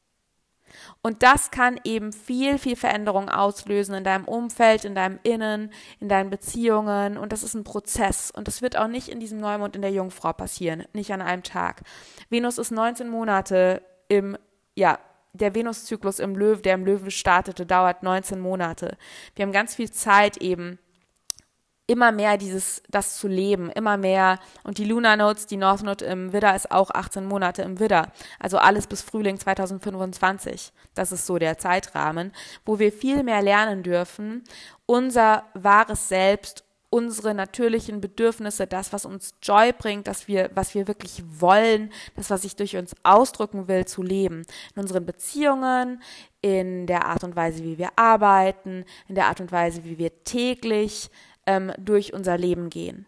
Und das kann eben viel, viel Veränderung auslösen in deinem Umfeld, in deinem Innen, in deinen Beziehungen. Und das ist ein Prozess. Und das wird auch nicht in diesem Neumond in der Jungfrau passieren, nicht an einem Tag. Venus ist 19 Monate im, ja, der Venuszyklus im Löwe, der im Löwen startete, dauert 19 Monate. Wir haben ganz viel Zeit eben, immer mehr dieses, das zu leben, immer mehr. Und die Lunar Notes, die North Note im Widder ist auch 18 Monate im Widder. Also alles bis Frühling 2025. Das ist so der Zeitrahmen, wo wir viel mehr lernen dürfen, unser wahres Selbst, unsere natürlichen Bedürfnisse, das, was uns Joy bringt, dass wir, was wir wirklich wollen, das, was ich durch uns ausdrücken will, zu leben. In unseren Beziehungen, in der Art und Weise, wie wir arbeiten, in der Art und Weise, wie wir täglich ähm, durch unser Leben gehen.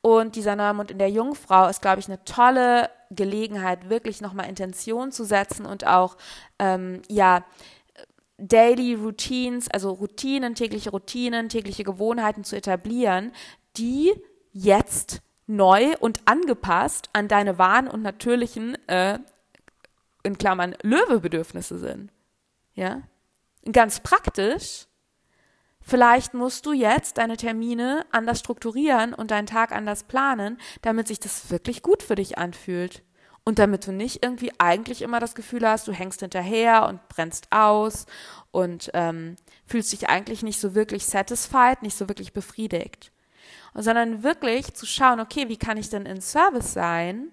Und dieser Neumond in der Jungfrau ist, glaube ich, eine tolle Gelegenheit, wirklich nochmal Intention zu setzen und auch, ähm, ja, Daily Routines, also Routinen, tägliche Routinen, tägliche Gewohnheiten zu etablieren, die jetzt neu und angepasst an deine wahren und natürlichen, äh, in Klammern, Löwebedürfnisse sind. Ja? Ganz praktisch Vielleicht musst du jetzt deine Termine anders strukturieren und deinen Tag anders planen, damit sich das wirklich gut für dich anfühlt. Und damit du nicht irgendwie eigentlich immer das Gefühl hast, du hängst hinterher und brennst aus und ähm, fühlst dich eigentlich nicht so wirklich satisfied, nicht so wirklich befriedigt. Sondern wirklich zu schauen, okay, wie kann ich denn in Service sein?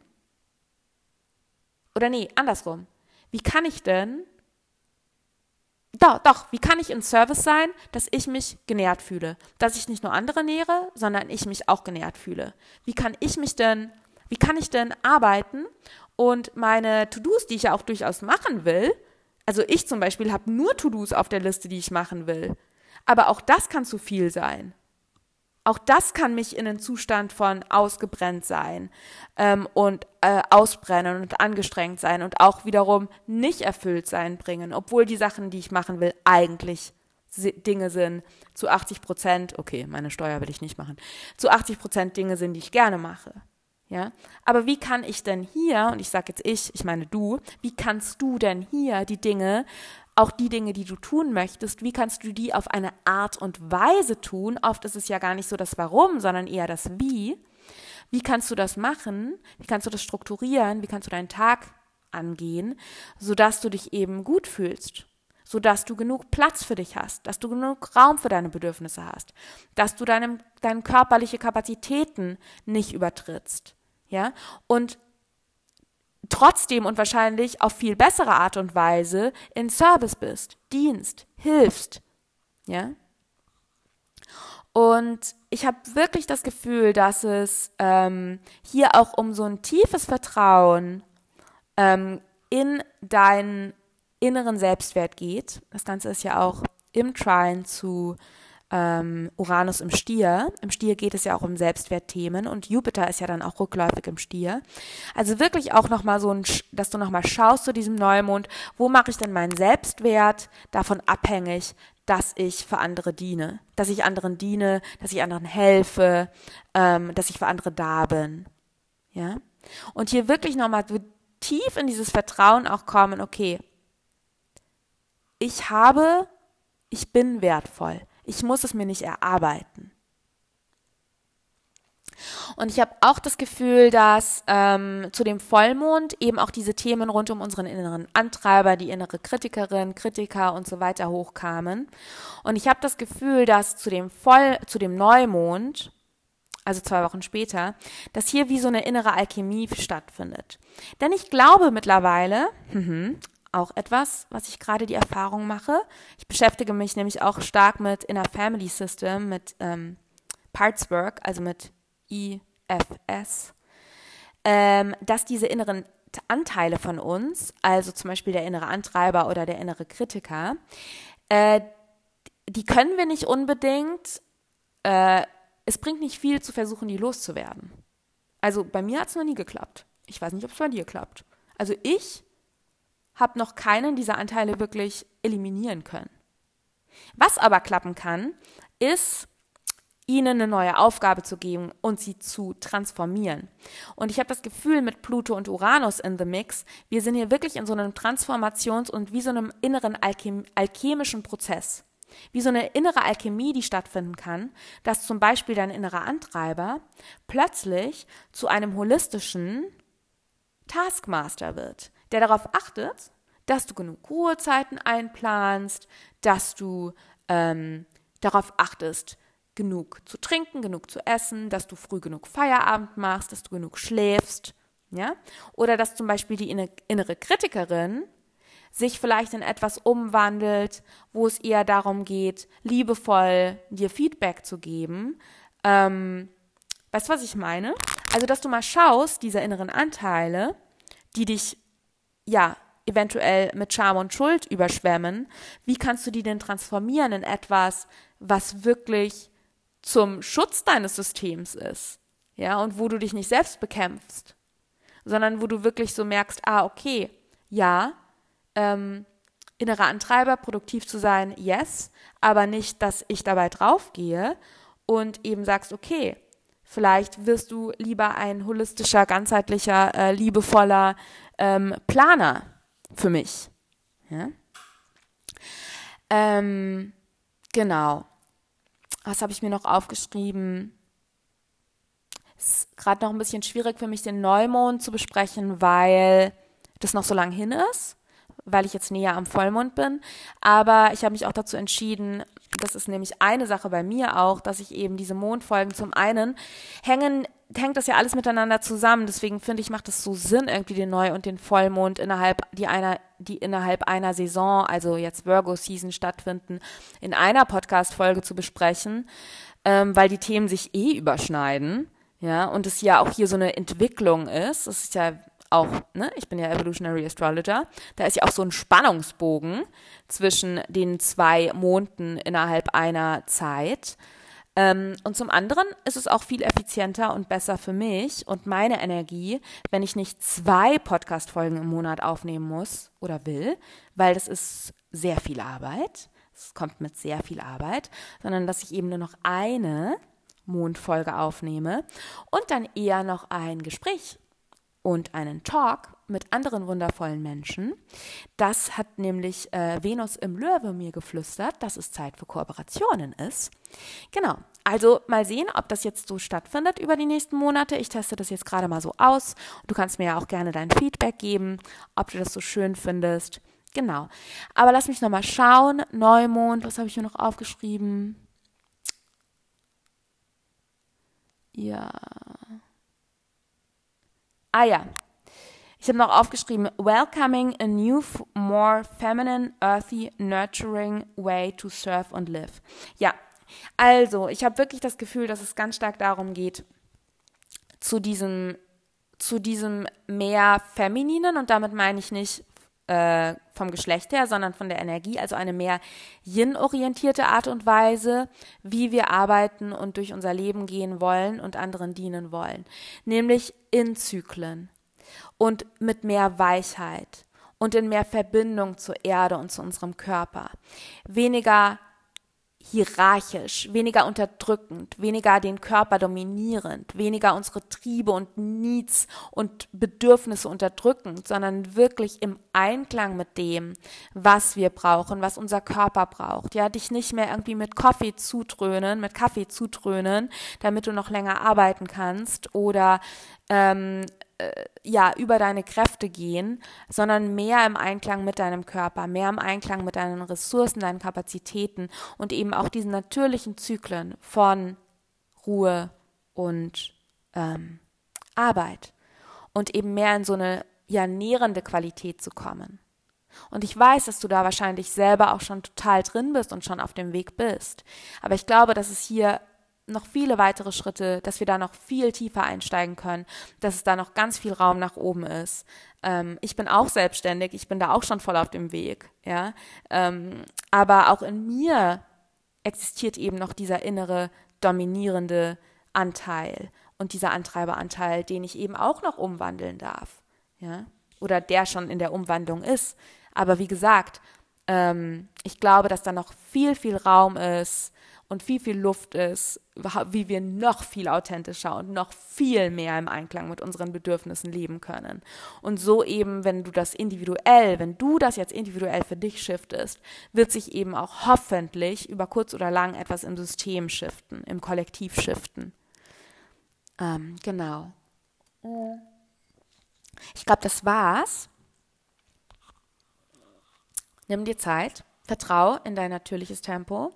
Oder nee, andersrum. Wie kann ich denn doch, doch, wie kann ich in Service sein, dass ich mich genährt fühle? Dass ich nicht nur andere nähere, sondern ich mich auch genährt fühle. Wie kann ich mich denn, wie kann ich denn arbeiten und meine To-Dos, die ich ja auch durchaus machen will, also ich zum Beispiel habe nur To-Dos auf der Liste, die ich machen will. Aber auch das kann zu viel sein. Auch das kann mich in einen Zustand von ausgebrennt sein ähm, und äh, ausbrennen und angestrengt sein und auch wiederum nicht erfüllt sein bringen, obwohl die Sachen, die ich machen will, eigentlich Dinge sind, zu 80 Prozent, okay, meine Steuer will ich nicht machen, zu 80 Prozent Dinge sind, die ich gerne mache. Ja, aber wie kann ich denn hier, und ich sage jetzt ich, ich meine du, wie kannst du denn hier die Dinge auch die Dinge, die du tun möchtest, wie kannst du die auf eine Art und Weise tun? Oft ist es ja gar nicht so das Warum, sondern eher das Wie. Wie kannst du das machen? Wie kannst du das strukturieren? Wie kannst du deinen Tag angehen, sodass du dich eben gut fühlst? sodass du genug Platz für dich hast, dass du genug Raum für deine Bedürfnisse hast, dass du deine, deine körperliche Kapazitäten nicht übertrittst, ja, und trotzdem und wahrscheinlich auf viel bessere Art und Weise in Service bist, dienst, hilfst, ja. Und ich habe wirklich das Gefühl, dass es ähm, hier auch um so ein tiefes Vertrauen ähm, in deinen inneren Selbstwert geht. Das Ganze ist ja auch im Trine zu ähm, Uranus im Stier. Im Stier geht es ja auch um Selbstwertthemen und Jupiter ist ja dann auch rückläufig im Stier. Also wirklich auch nochmal so ein, dass du nochmal schaust zu diesem Neumond, wo mache ich denn meinen Selbstwert davon abhängig, dass ich für andere diene, dass ich anderen diene, dass ich anderen helfe, ähm, dass ich für andere da bin. Ja? Und hier wirklich nochmal tief in dieses Vertrauen auch kommen, okay, ich habe, ich bin wertvoll. Ich muss es mir nicht erarbeiten. Und ich habe auch das Gefühl, dass ähm, zu dem Vollmond eben auch diese Themen rund um unseren inneren Antreiber, die innere Kritikerin, Kritiker und so weiter hochkamen. Und ich habe das Gefühl, dass zu dem Voll, zu dem Neumond, also zwei Wochen später, dass hier wie so eine innere Alchemie stattfindet. Denn ich glaube mittlerweile, auch etwas, was ich gerade die Erfahrung mache. Ich beschäftige mich nämlich auch stark mit Inner Family System, mit ähm, Parts Work, also mit IFS, ähm, dass diese inneren Anteile von uns, also zum Beispiel der innere Antreiber oder der innere Kritiker, äh, die können wir nicht unbedingt, äh, es bringt nicht viel zu versuchen, die loszuwerden. Also bei mir hat es noch nie geklappt. Ich weiß nicht, ob es bei dir klappt. Also ich habe noch keinen dieser Anteile wirklich eliminieren können. Was aber klappen kann, ist, ihnen eine neue Aufgabe zu geben und sie zu transformieren. Und ich habe das Gefühl, mit Pluto und Uranus in the Mix, wir sind hier wirklich in so einem Transformations- und wie so einem inneren Alchem alchemischen Prozess. Wie so eine innere Alchemie, die stattfinden kann, dass zum Beispiel dein innerer Antreiber plötzlich zu einem holistischen Taskmaster wird, der darauf achtet, dass du genug Ruhezeiten einplanst, dass du ähm, darauf achtest, genug zu trinken, genug zu essen, dass du früh genug Feierabend machst, dass du genug schläfst, ja? Oder dass zum Beispiel die innere Kritikerin sich vielleicht in etwas umwandelt, wo es eher darum geht, liebevoll dir Feedback zu geben. Ähm, weißt du, was ich meine? Also, dass du mal schaust, diese inneren Anteile, die dich ja eventuell mit Scham und Schuld überschwemmen, wie kannst du die denn transformieren in etwas, was wirklich zum Schutz deines Systems ist? Ja, und wo du dich nicht selbst bekämpfst, sondern wo du wirklich so merkst, ah, okay, ja, ähm, innerer Antreiber, produktiv zu sein, yes, aber nicht, dass ich dabei draufgehe und eben sagst, okay, vielleicht wirst du lieber ein holistischer, ganzheitlicher, äh, liebevoller ähm, Planer für mich. Ja? Ähm, genau. Was habe ich mir noch aufgeschrieben? Ist gerade noch ein bisschen schwierig für mich, den Neumond zu besprechen, weil das noch so lang hin ist, weil ich jetzt näher am Vollmond bin. Aber ich habe mich auch dazu entschieden, das ist nämlich eine Sache bei mir auch, dass ich eben diese Mondfolgen zum einen hängen hängt das ja alles miteinander zusammen. Deswegen finde ich, macht es so Sinn, irgendwie den Neu- und den Vollmond innerhalb die einer, die innerhalb einer Saison, also jetzt Virgo-Season stattfinden, in einer Podcast-Folge zu besprechen, ähm, weil die Themen sich eh überschneiden. Ja, und es ja auch hier so eine Entwicklung ist. Es ist ja auch, ne, ich bin ja Evolutionary Astrologer, da ist ja auch so ein Spannungsbogen zwischen den zwei Monden innerhalb einer Zeit. Ähm, und zum anderen ist es auch viel effizienter und besser für mich und meine Energie, wenn ich nicht zwei Podcast-Folgen im Monat aufnehmen muss oder will, weil das ist sehr viel Arbeit. Es kommt mit sehr viel Arbeit, sondern dass ich eben nur noch eine Mondfolge aufnehme und dann eher noch ein Gespräch und einen Talk mit anderen wundervollen Menschen. Das hat nämlich äh, Venus im Löwe mir geflüstert, dass es Zeit für Kooperationen ist. Genau. Also mal sehen, ob das jetzt so stattfindet über die nächsten Monate. Ich teste das jetzt gerade mal so aus. Du kannst mir ja auch gerne dein Feedback geben, ob du das so schön findest. Genau. Aber lass mich nochmal schauen. Neumond, was habe ich hier noch aufgeschrieben? Ja. Ah ja. Ich habe noch aufgeschrieben, welcoming a new, more feminine, earthy, nurturing way to serve and live. Ja, also ich habe wirklich das Gefühl, dass es ganz stark darum geht, zu diesem, zu diesem mehr femininen, und damit meine ich nicht äh, vom Geschlecht her, sondern von der Energie, also eine mehr yin-orientierte Art und Weise, wie wir arbeiten und durch unser Leben gehen wollen und anderen dienen wollen. Nämlich in Zyklen und mit mehr Weichheit und in mehr Verbindung zur Erde und zu unserem Körper. Weniger hierarchisch, weniger unterdrückend, weniger den Körper dominierend, weniger unsere Triebe und Needs und Bedürfnisse unterdrückend, sondern wirklich im Einklang mit dem, was wir brauchen, was unser Körper braucht. Ja, dich nicht mehr irgendwie mit Kaffee zutrönen, mit Kaffee zutrönen, damit du noch länger arbeiten kannst oder ähm, äh, ja, über deine Kräfte gehen, sondern mehr im Einklang mit deinem Körper, mehr im Einklang mit deinen Ressourcen, deinen Kapazitäten und eben auch diesen natürlichen Zyklen von Ruhe und ähm, Arbeit und eben mehr in so eine ja nährende Qualität zu kommen. Und ich weiß, dass du da wahrscheinlich selber auch schon total drin bist und schon auf dem Weg bist. Aber ich glaube, dass es hier noch viele weitere Schritte, dass wir da noch viel tiefer einsteigen können, dass es da noch ganz viel Raum nach oben ist. Ähm, ich bin auch selbstständig, ich bin da auch schon voll auf dem Weg, ja. Ähm, aber auch in mir existiert eben noch dieser innere dominierende Anteil und dieser Antreiberanteil, den ich eben auch noch umwandeln darf, ja. Oder der schon in der Umwandlung ist. Aber wie gesagt, ähm, ich glaube, dass da noch viel, viel Raum ist, und viel, viel Luft ist, wie wir noch viel authentischer und noch viel mehr im Einklang mit unseren Bedürfnissen leben können. Und so eben, wenn du das individuell, wenn du das jetzt individuell für dich shiftest, wird sich eben auch hoffentlich über kurz oder lang etwas im System shiften, im Kollektiv shiften. Ähm, genau. Ich glaube, das war's. Nimm dir Zeit, vertrau in dein natürliches Tempo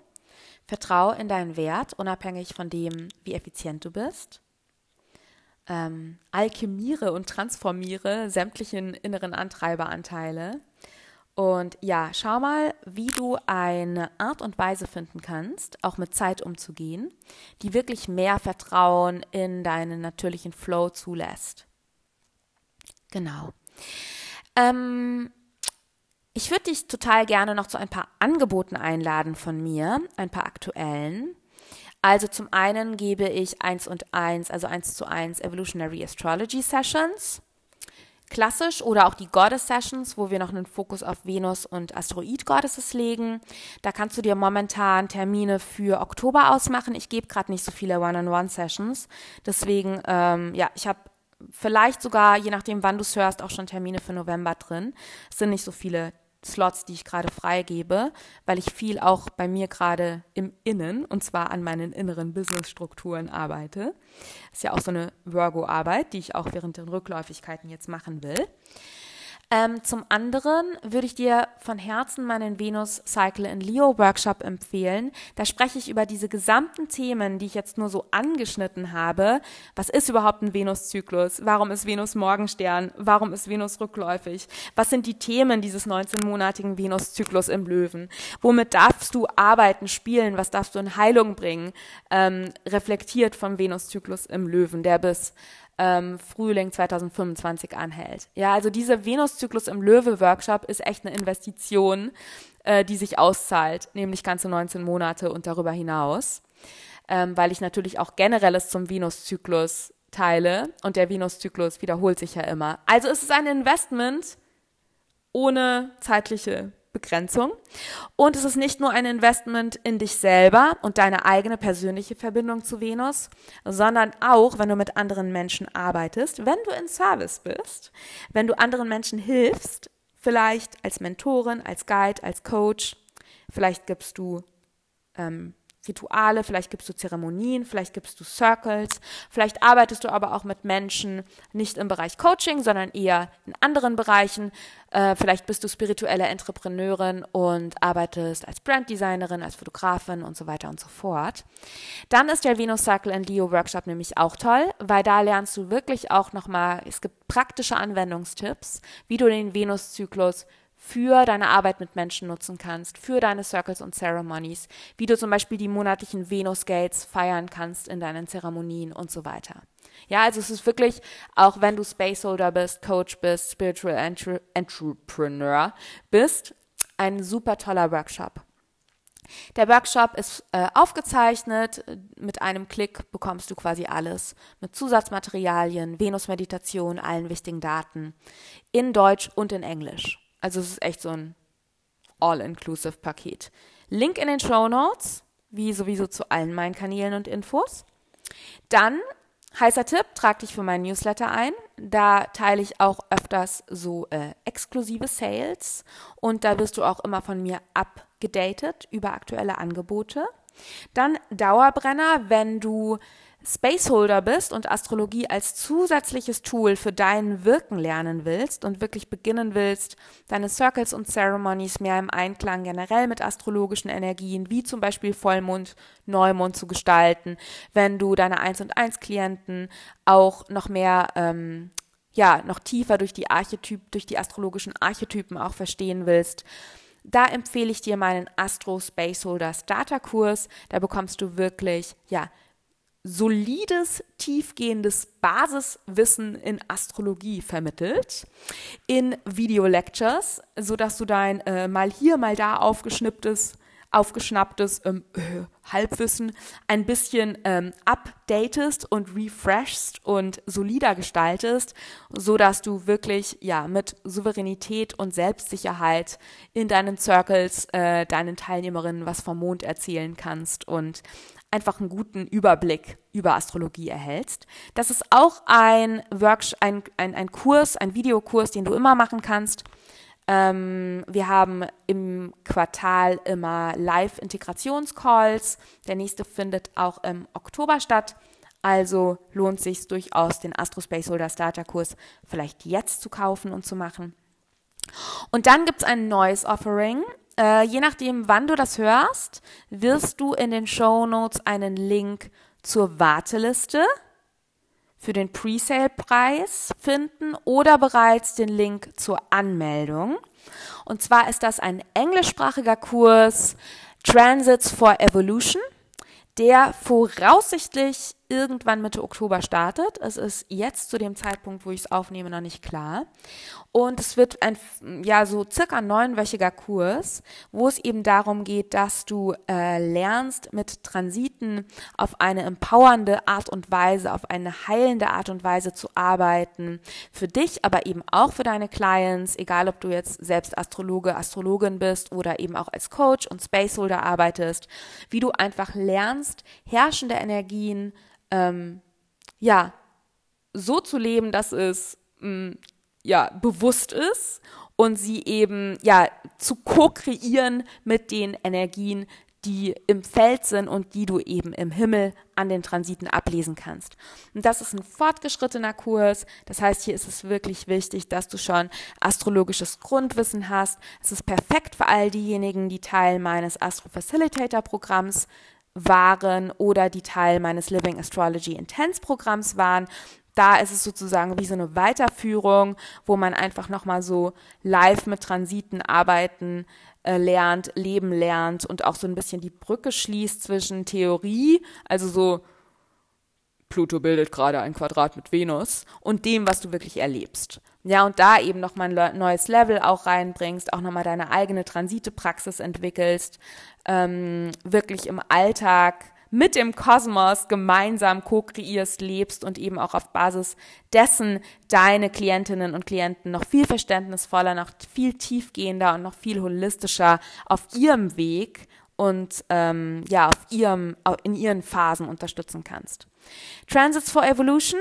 Vertraue in deinen Wert, unabhängig von dem, wie effizient du bist. Ähm, alchemiere und transformiere sämtlichen inneren Antreiberanteile. Und ja, schau mal, wie du eine Art und Weise finden kannst, auch mit Zeit umzugehen, die wirklich mehr Vertrauen in deinen natürlichen Flow zulässt. Genau. Ähm, ich würde dich total gerne noch zu ein paar Angeboten einladen von mir, ein paar aktuellen. Also zum einen gebe ich 1 und 1, also 1 zu 1 Evolutionary Astrology Sessions. Klassisch oder auch die Goddess Sessions, wo wir noch einen Fokus auf Venus und Asteroid Goddesses legen. Da kannst du dir momentan Termine für Oktober ausmachen. Ich gebe gerade nicht so viele One-on-One-Sessions. Deswegen, ähm, ja, ich habe vielleicht sogar, je nachdem, wann du es hörst, auch schon Termine für November drin. Es sind nicht so viele Slots, die ich gerade freigebe, weil ich viel auch bei mir gerade im Innen und zwar an meinen inneren Businessstrukturen arbeite. Das ist ja auch so eine Virgo-Arbeit, die ich auch während den Rückläufigkeiten jetzt machen will. Ähm, zum anderen würde ich dir von Herzen meinen Venus Cycle in Leo Workshop empfehlen. Da spreche ich über diese gesamten Themen, die ich jetzt nur so angeschnitten habe. Was ist überhaupt ein Venuszyklus? Warum ist Venus Morgenstern? Warum ist Venus rückläufig? Was sind die Themen dieses 19-monatigen Venuszyklus im Löwen? Womit darfst du arbeiten, spielen? Was darfst du in Heilung bringen? Ähm, reflektiert vom Venuszyklus im Löwen, der bis ähm, Frühling 2025 anhält. Ja, also dieser Venuszyklus im Löwe-Workshop ist echt eine Investition, äh, die sich auszahlt, nämlich ganze 19 Monate und darüber hinaus, ähm, weil ich natürlich auch generelles zum Venuszyklus teile und der Venuszyklus wiederholt sich ja immer. Also ist es ein Investment ohne zeitliche Begrenzung. Und es ist nicht nur ein Investment in dich selber und deine eigene persönliche Verbindung zu Venus, sondern auch, wenn du mit anderen Menschen arbeitest, wenn du in Service bist, wenn du anderen Menschen hilfst, vielleicht als Mentorin, als Guide, als Coach, vielleicht gibst du ähm, Rituale, vielleicht gibst du Zeremonien, vielleicht gibst du Circles, vielleicht arbeitest du aber auch mit Menschen nicht im Bereich Coaching, sondern eher in anderen Bereichen. Äh, vielleicht bist du spirituelle Entrepreneurin und arbeitest als Branddesignerin, als Fotografin und so weiter und so fort. Dann ist der Venus Circle and Leo Workshop nämlich auch toll, weil da lernst du wirklich auch nochmal, es gibt praktische Anwendungstipps, wie du den Venuszyklus für deine Arbeit mit Menschen nutzen kannst, für deine Circles und Ceremonies, wie du zum Beispiel die monatlichen Venus Gates feiern kannst in deinen Zeremonien und so weiter. Ja, also es ist wirklich, auch wenn du Spaceholder bist, Coach bist, Spiritual Entre Entrepreneur bist, ein super toller Workshop. Der Workshop ist äh, aufgezeichnet. Mit einem Klick bekommst du quasi alles mit Zusatzmaterialien, Venus-Meditation, allen wichtigen Daten in Deutsch und in Englisch. Also es ist echt so ein All-Inclusive-Paket. Link in den Show Notes, wie sowieso zu allen meinen Kanälen und Infos. Dann, heißer Tipp, trag dich für meinen Newsletter ein. Da teile ich auch öfters so äh, exklusive Sales und da wirst du auch immer von mir abgedatet über aktuelle Angebote. Dann Dauerbrenner, wenn du Spaceholder bist und Astrologie als zusätzliches Tool für dein Wirken lernen willst und wirklich beginnen willst, deine Circles und Ceremonies mehr im Einklang generell mit astrologischen Energien, wie zum Beispiel Vollmond, Neumond zu gestalten, wenn du deine 1 und 1 Klienten auch noch mehr ähm, ja, noch tiefer durch die Archetyp, durch die astrologischen Archetypen auch verstehen willst, da empfehle ich dir meinen Astro Spaceholder Starter Kurs. Da bekommst du wirklich, ja, solides, tiefgehendes Basiswissen in Astrologie vermittelt in Video-Lectures, sodass du dein äh, mal hier, mal da aufgeschnipptes aufgeschnapptes ähm, äh, Halbwissen ein bisschen ähm, updatest und refreshst und solider gestaltest, so dass du wirklich ja mit Souveränität und Selbstsicherheit in deinen Circles äh, deinen Teilnehmerinnen was vom Mond erzählen kannst und einfach einen guten Überblick über Astrologie erhältst. Das ist auch ein Workshop, ein, ein, ein Kurs, ein Videokurs, den du immer machen kannst. Ähm, wir haben im Quartal immer Live-Integrationscalls. Der nächste findet auch im Oktober statt. Also lohnt sich durchaus, den Astro Space Holder Starter Kurs vielleicht jetzt zu kaufen und zu machen. Und dann gibt es ein neues Offering. Äh, je nachdem, wann du das hörst, wirst du in den Show Notes einen Link zur Warteliste für den Presale-Preis finden oder bereits den Link zur Anmeldung. Und zwar ist das ein englischsprachiger Kurs Transits for Evolution, der voraussichtlich irgendwann Mitte Oktober startet. Es ist jetzt zu dem Zeitpunkt, wo ich es aufnehme, noch nicht klar. Und es wird ein, ja, so circa neunwöchiger Kurs, wo es eben darum geht, dass du äh, lernst, mit Transiten auf eine empowernde Art und Weise, auf eine heilende Art und Weise zu arbeiten. Für dich, aber eben auch für deine Clients, egal ob du jetzt selbst Astrologe, Astrologin bist oder eben auch als Coach und Spaceholder arbeitest, wie du einfach lernst, herrschende Energien, ähm, ja, so zu leben, dass es mh, mm, ja bewusst ist und sie eben ja zu ko-kreieren mit den Energien, die im Feld sind und die du eben im Himmel an den Transiten ablesen kannst. Und das ist ein fortgeschrittener Kurs. Das heißt, hier ist es wirklich wichtig, dass du schon astrologisches Grundwissen hast. Es ist perfekt für all diejenigen, die Teil meines Astro Facilitator Programms waren oder die Teil meines Living Astrology Intense Programms waren. Da ist es sozusagen wie so eine Weiterführung, wo man einfach nochmal so live mit Transiten arbeiten äh, lernt, leben lernt und auch so ein bisschen die Brücke schließt zwischen Theorie, also so Pluto bildet gerade ein Quadrat mit Venus und dem, was du wirklich erlebst. Ja, und da eben nochmal ein neues Level auch reinbringst, auch nochmal deine eigene Transite-Praxis entwickelst, ähm, wirklich im Alltag mit dem Kosmos gemeinsam co-kreierst, lebst und eben auch auf Basis dessen deine Klientinnen und Klienten noch viel verständnisvoller, noch viel tiefgehender und noch viel holistischer auf ihrem Weg und ähm, ja, auf ihrem, in ihren Phasen unterstützen kannst. Transits for Evolution.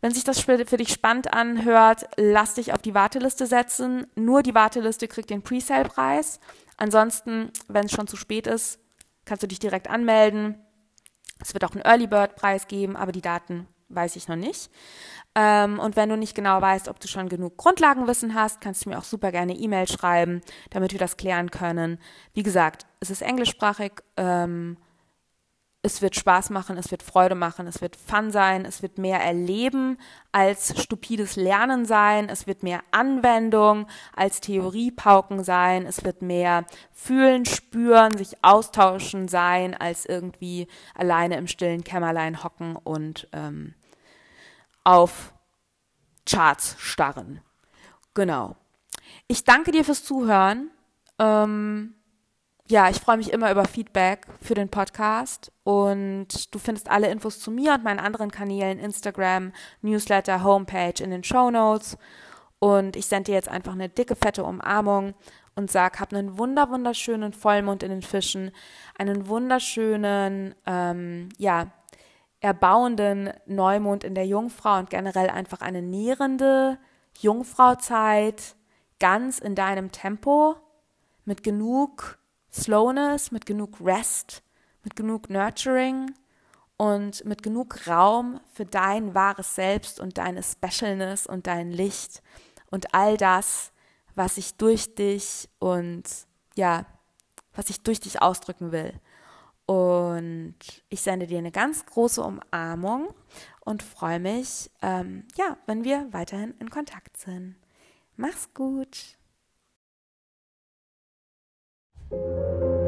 Wenn sich das für dich spannend anhört, lass dich auf die Warteliste setzen. Nur die Warteliste kriegt den Presale-Preis. Ansonsten, wenn es schon zu spät ist, kannst du dich direkt anmelden. Es wird auch einen Early Bird Preis geben, aber die Daten weiß ich noch nicht. Ähm, und wenn du nicht genau weißt, ob du schon genug Grundlagenwissen hast, kannst du mir auch super gerne E-Mail schreiben, damit wir das klären können. Wie gesagt, es ist englischsprachig. Ähm, es wird Spaß machen, es wird Freude machen, es wird Fun sein, es wird mehr Erleben als stupides Lernen sein, es wird mehr Anwendung als Theoriepauken sein, es wird mehr Fühlen, Spüren, sich austauschen sein, als irgendwie alleine im stillen Kämmerlein hocken und ähm, auf Charts starren. Genau. Ich danke dir fürs Zuhören. Ähm, ja, ich freue mich immer über Feedback für den Podcast und du findest alle Infos zu mir und meinen anderen Kanälen, Instagram, Newsletter, Homepage in den Show Notes. Und ich sende dir jetzt einfach eine dicke, fette Umarmung und sag, hab einen wunder, wunderschönen Vollmond in den Fischen, einen wunderschönen, ähm, ja, erbauenden Neumond in der Jungfrau und generell einfach eine nährende Jungfrauzeit, ganz in deinem Tempo, mit genug Slowness, mit genug Rest, mit genug Nurturing und mit genug Raum für dein wahres Selbst und deine Specialness und dein Licht und all das, was ich durch dich und ja, was ich durch dich ausdrücken will. Und ich sende dir eine ganz große Umarmung und freue mich, ähm, ja, wenn wir weiterhin in Kontakt sind. Mach's gut. Thank you.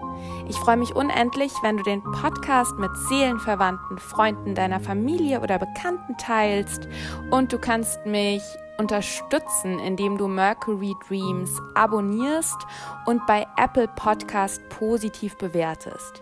Ich freue mich unendlich, wenn du den Podcast mit Seelenverwandten, Freunden deiner Familie oder Bekannten teilst und du kannst mich unterstützen, indem du Mercury Dreams abonnierst und bei Apple Podcast positiv bewertest.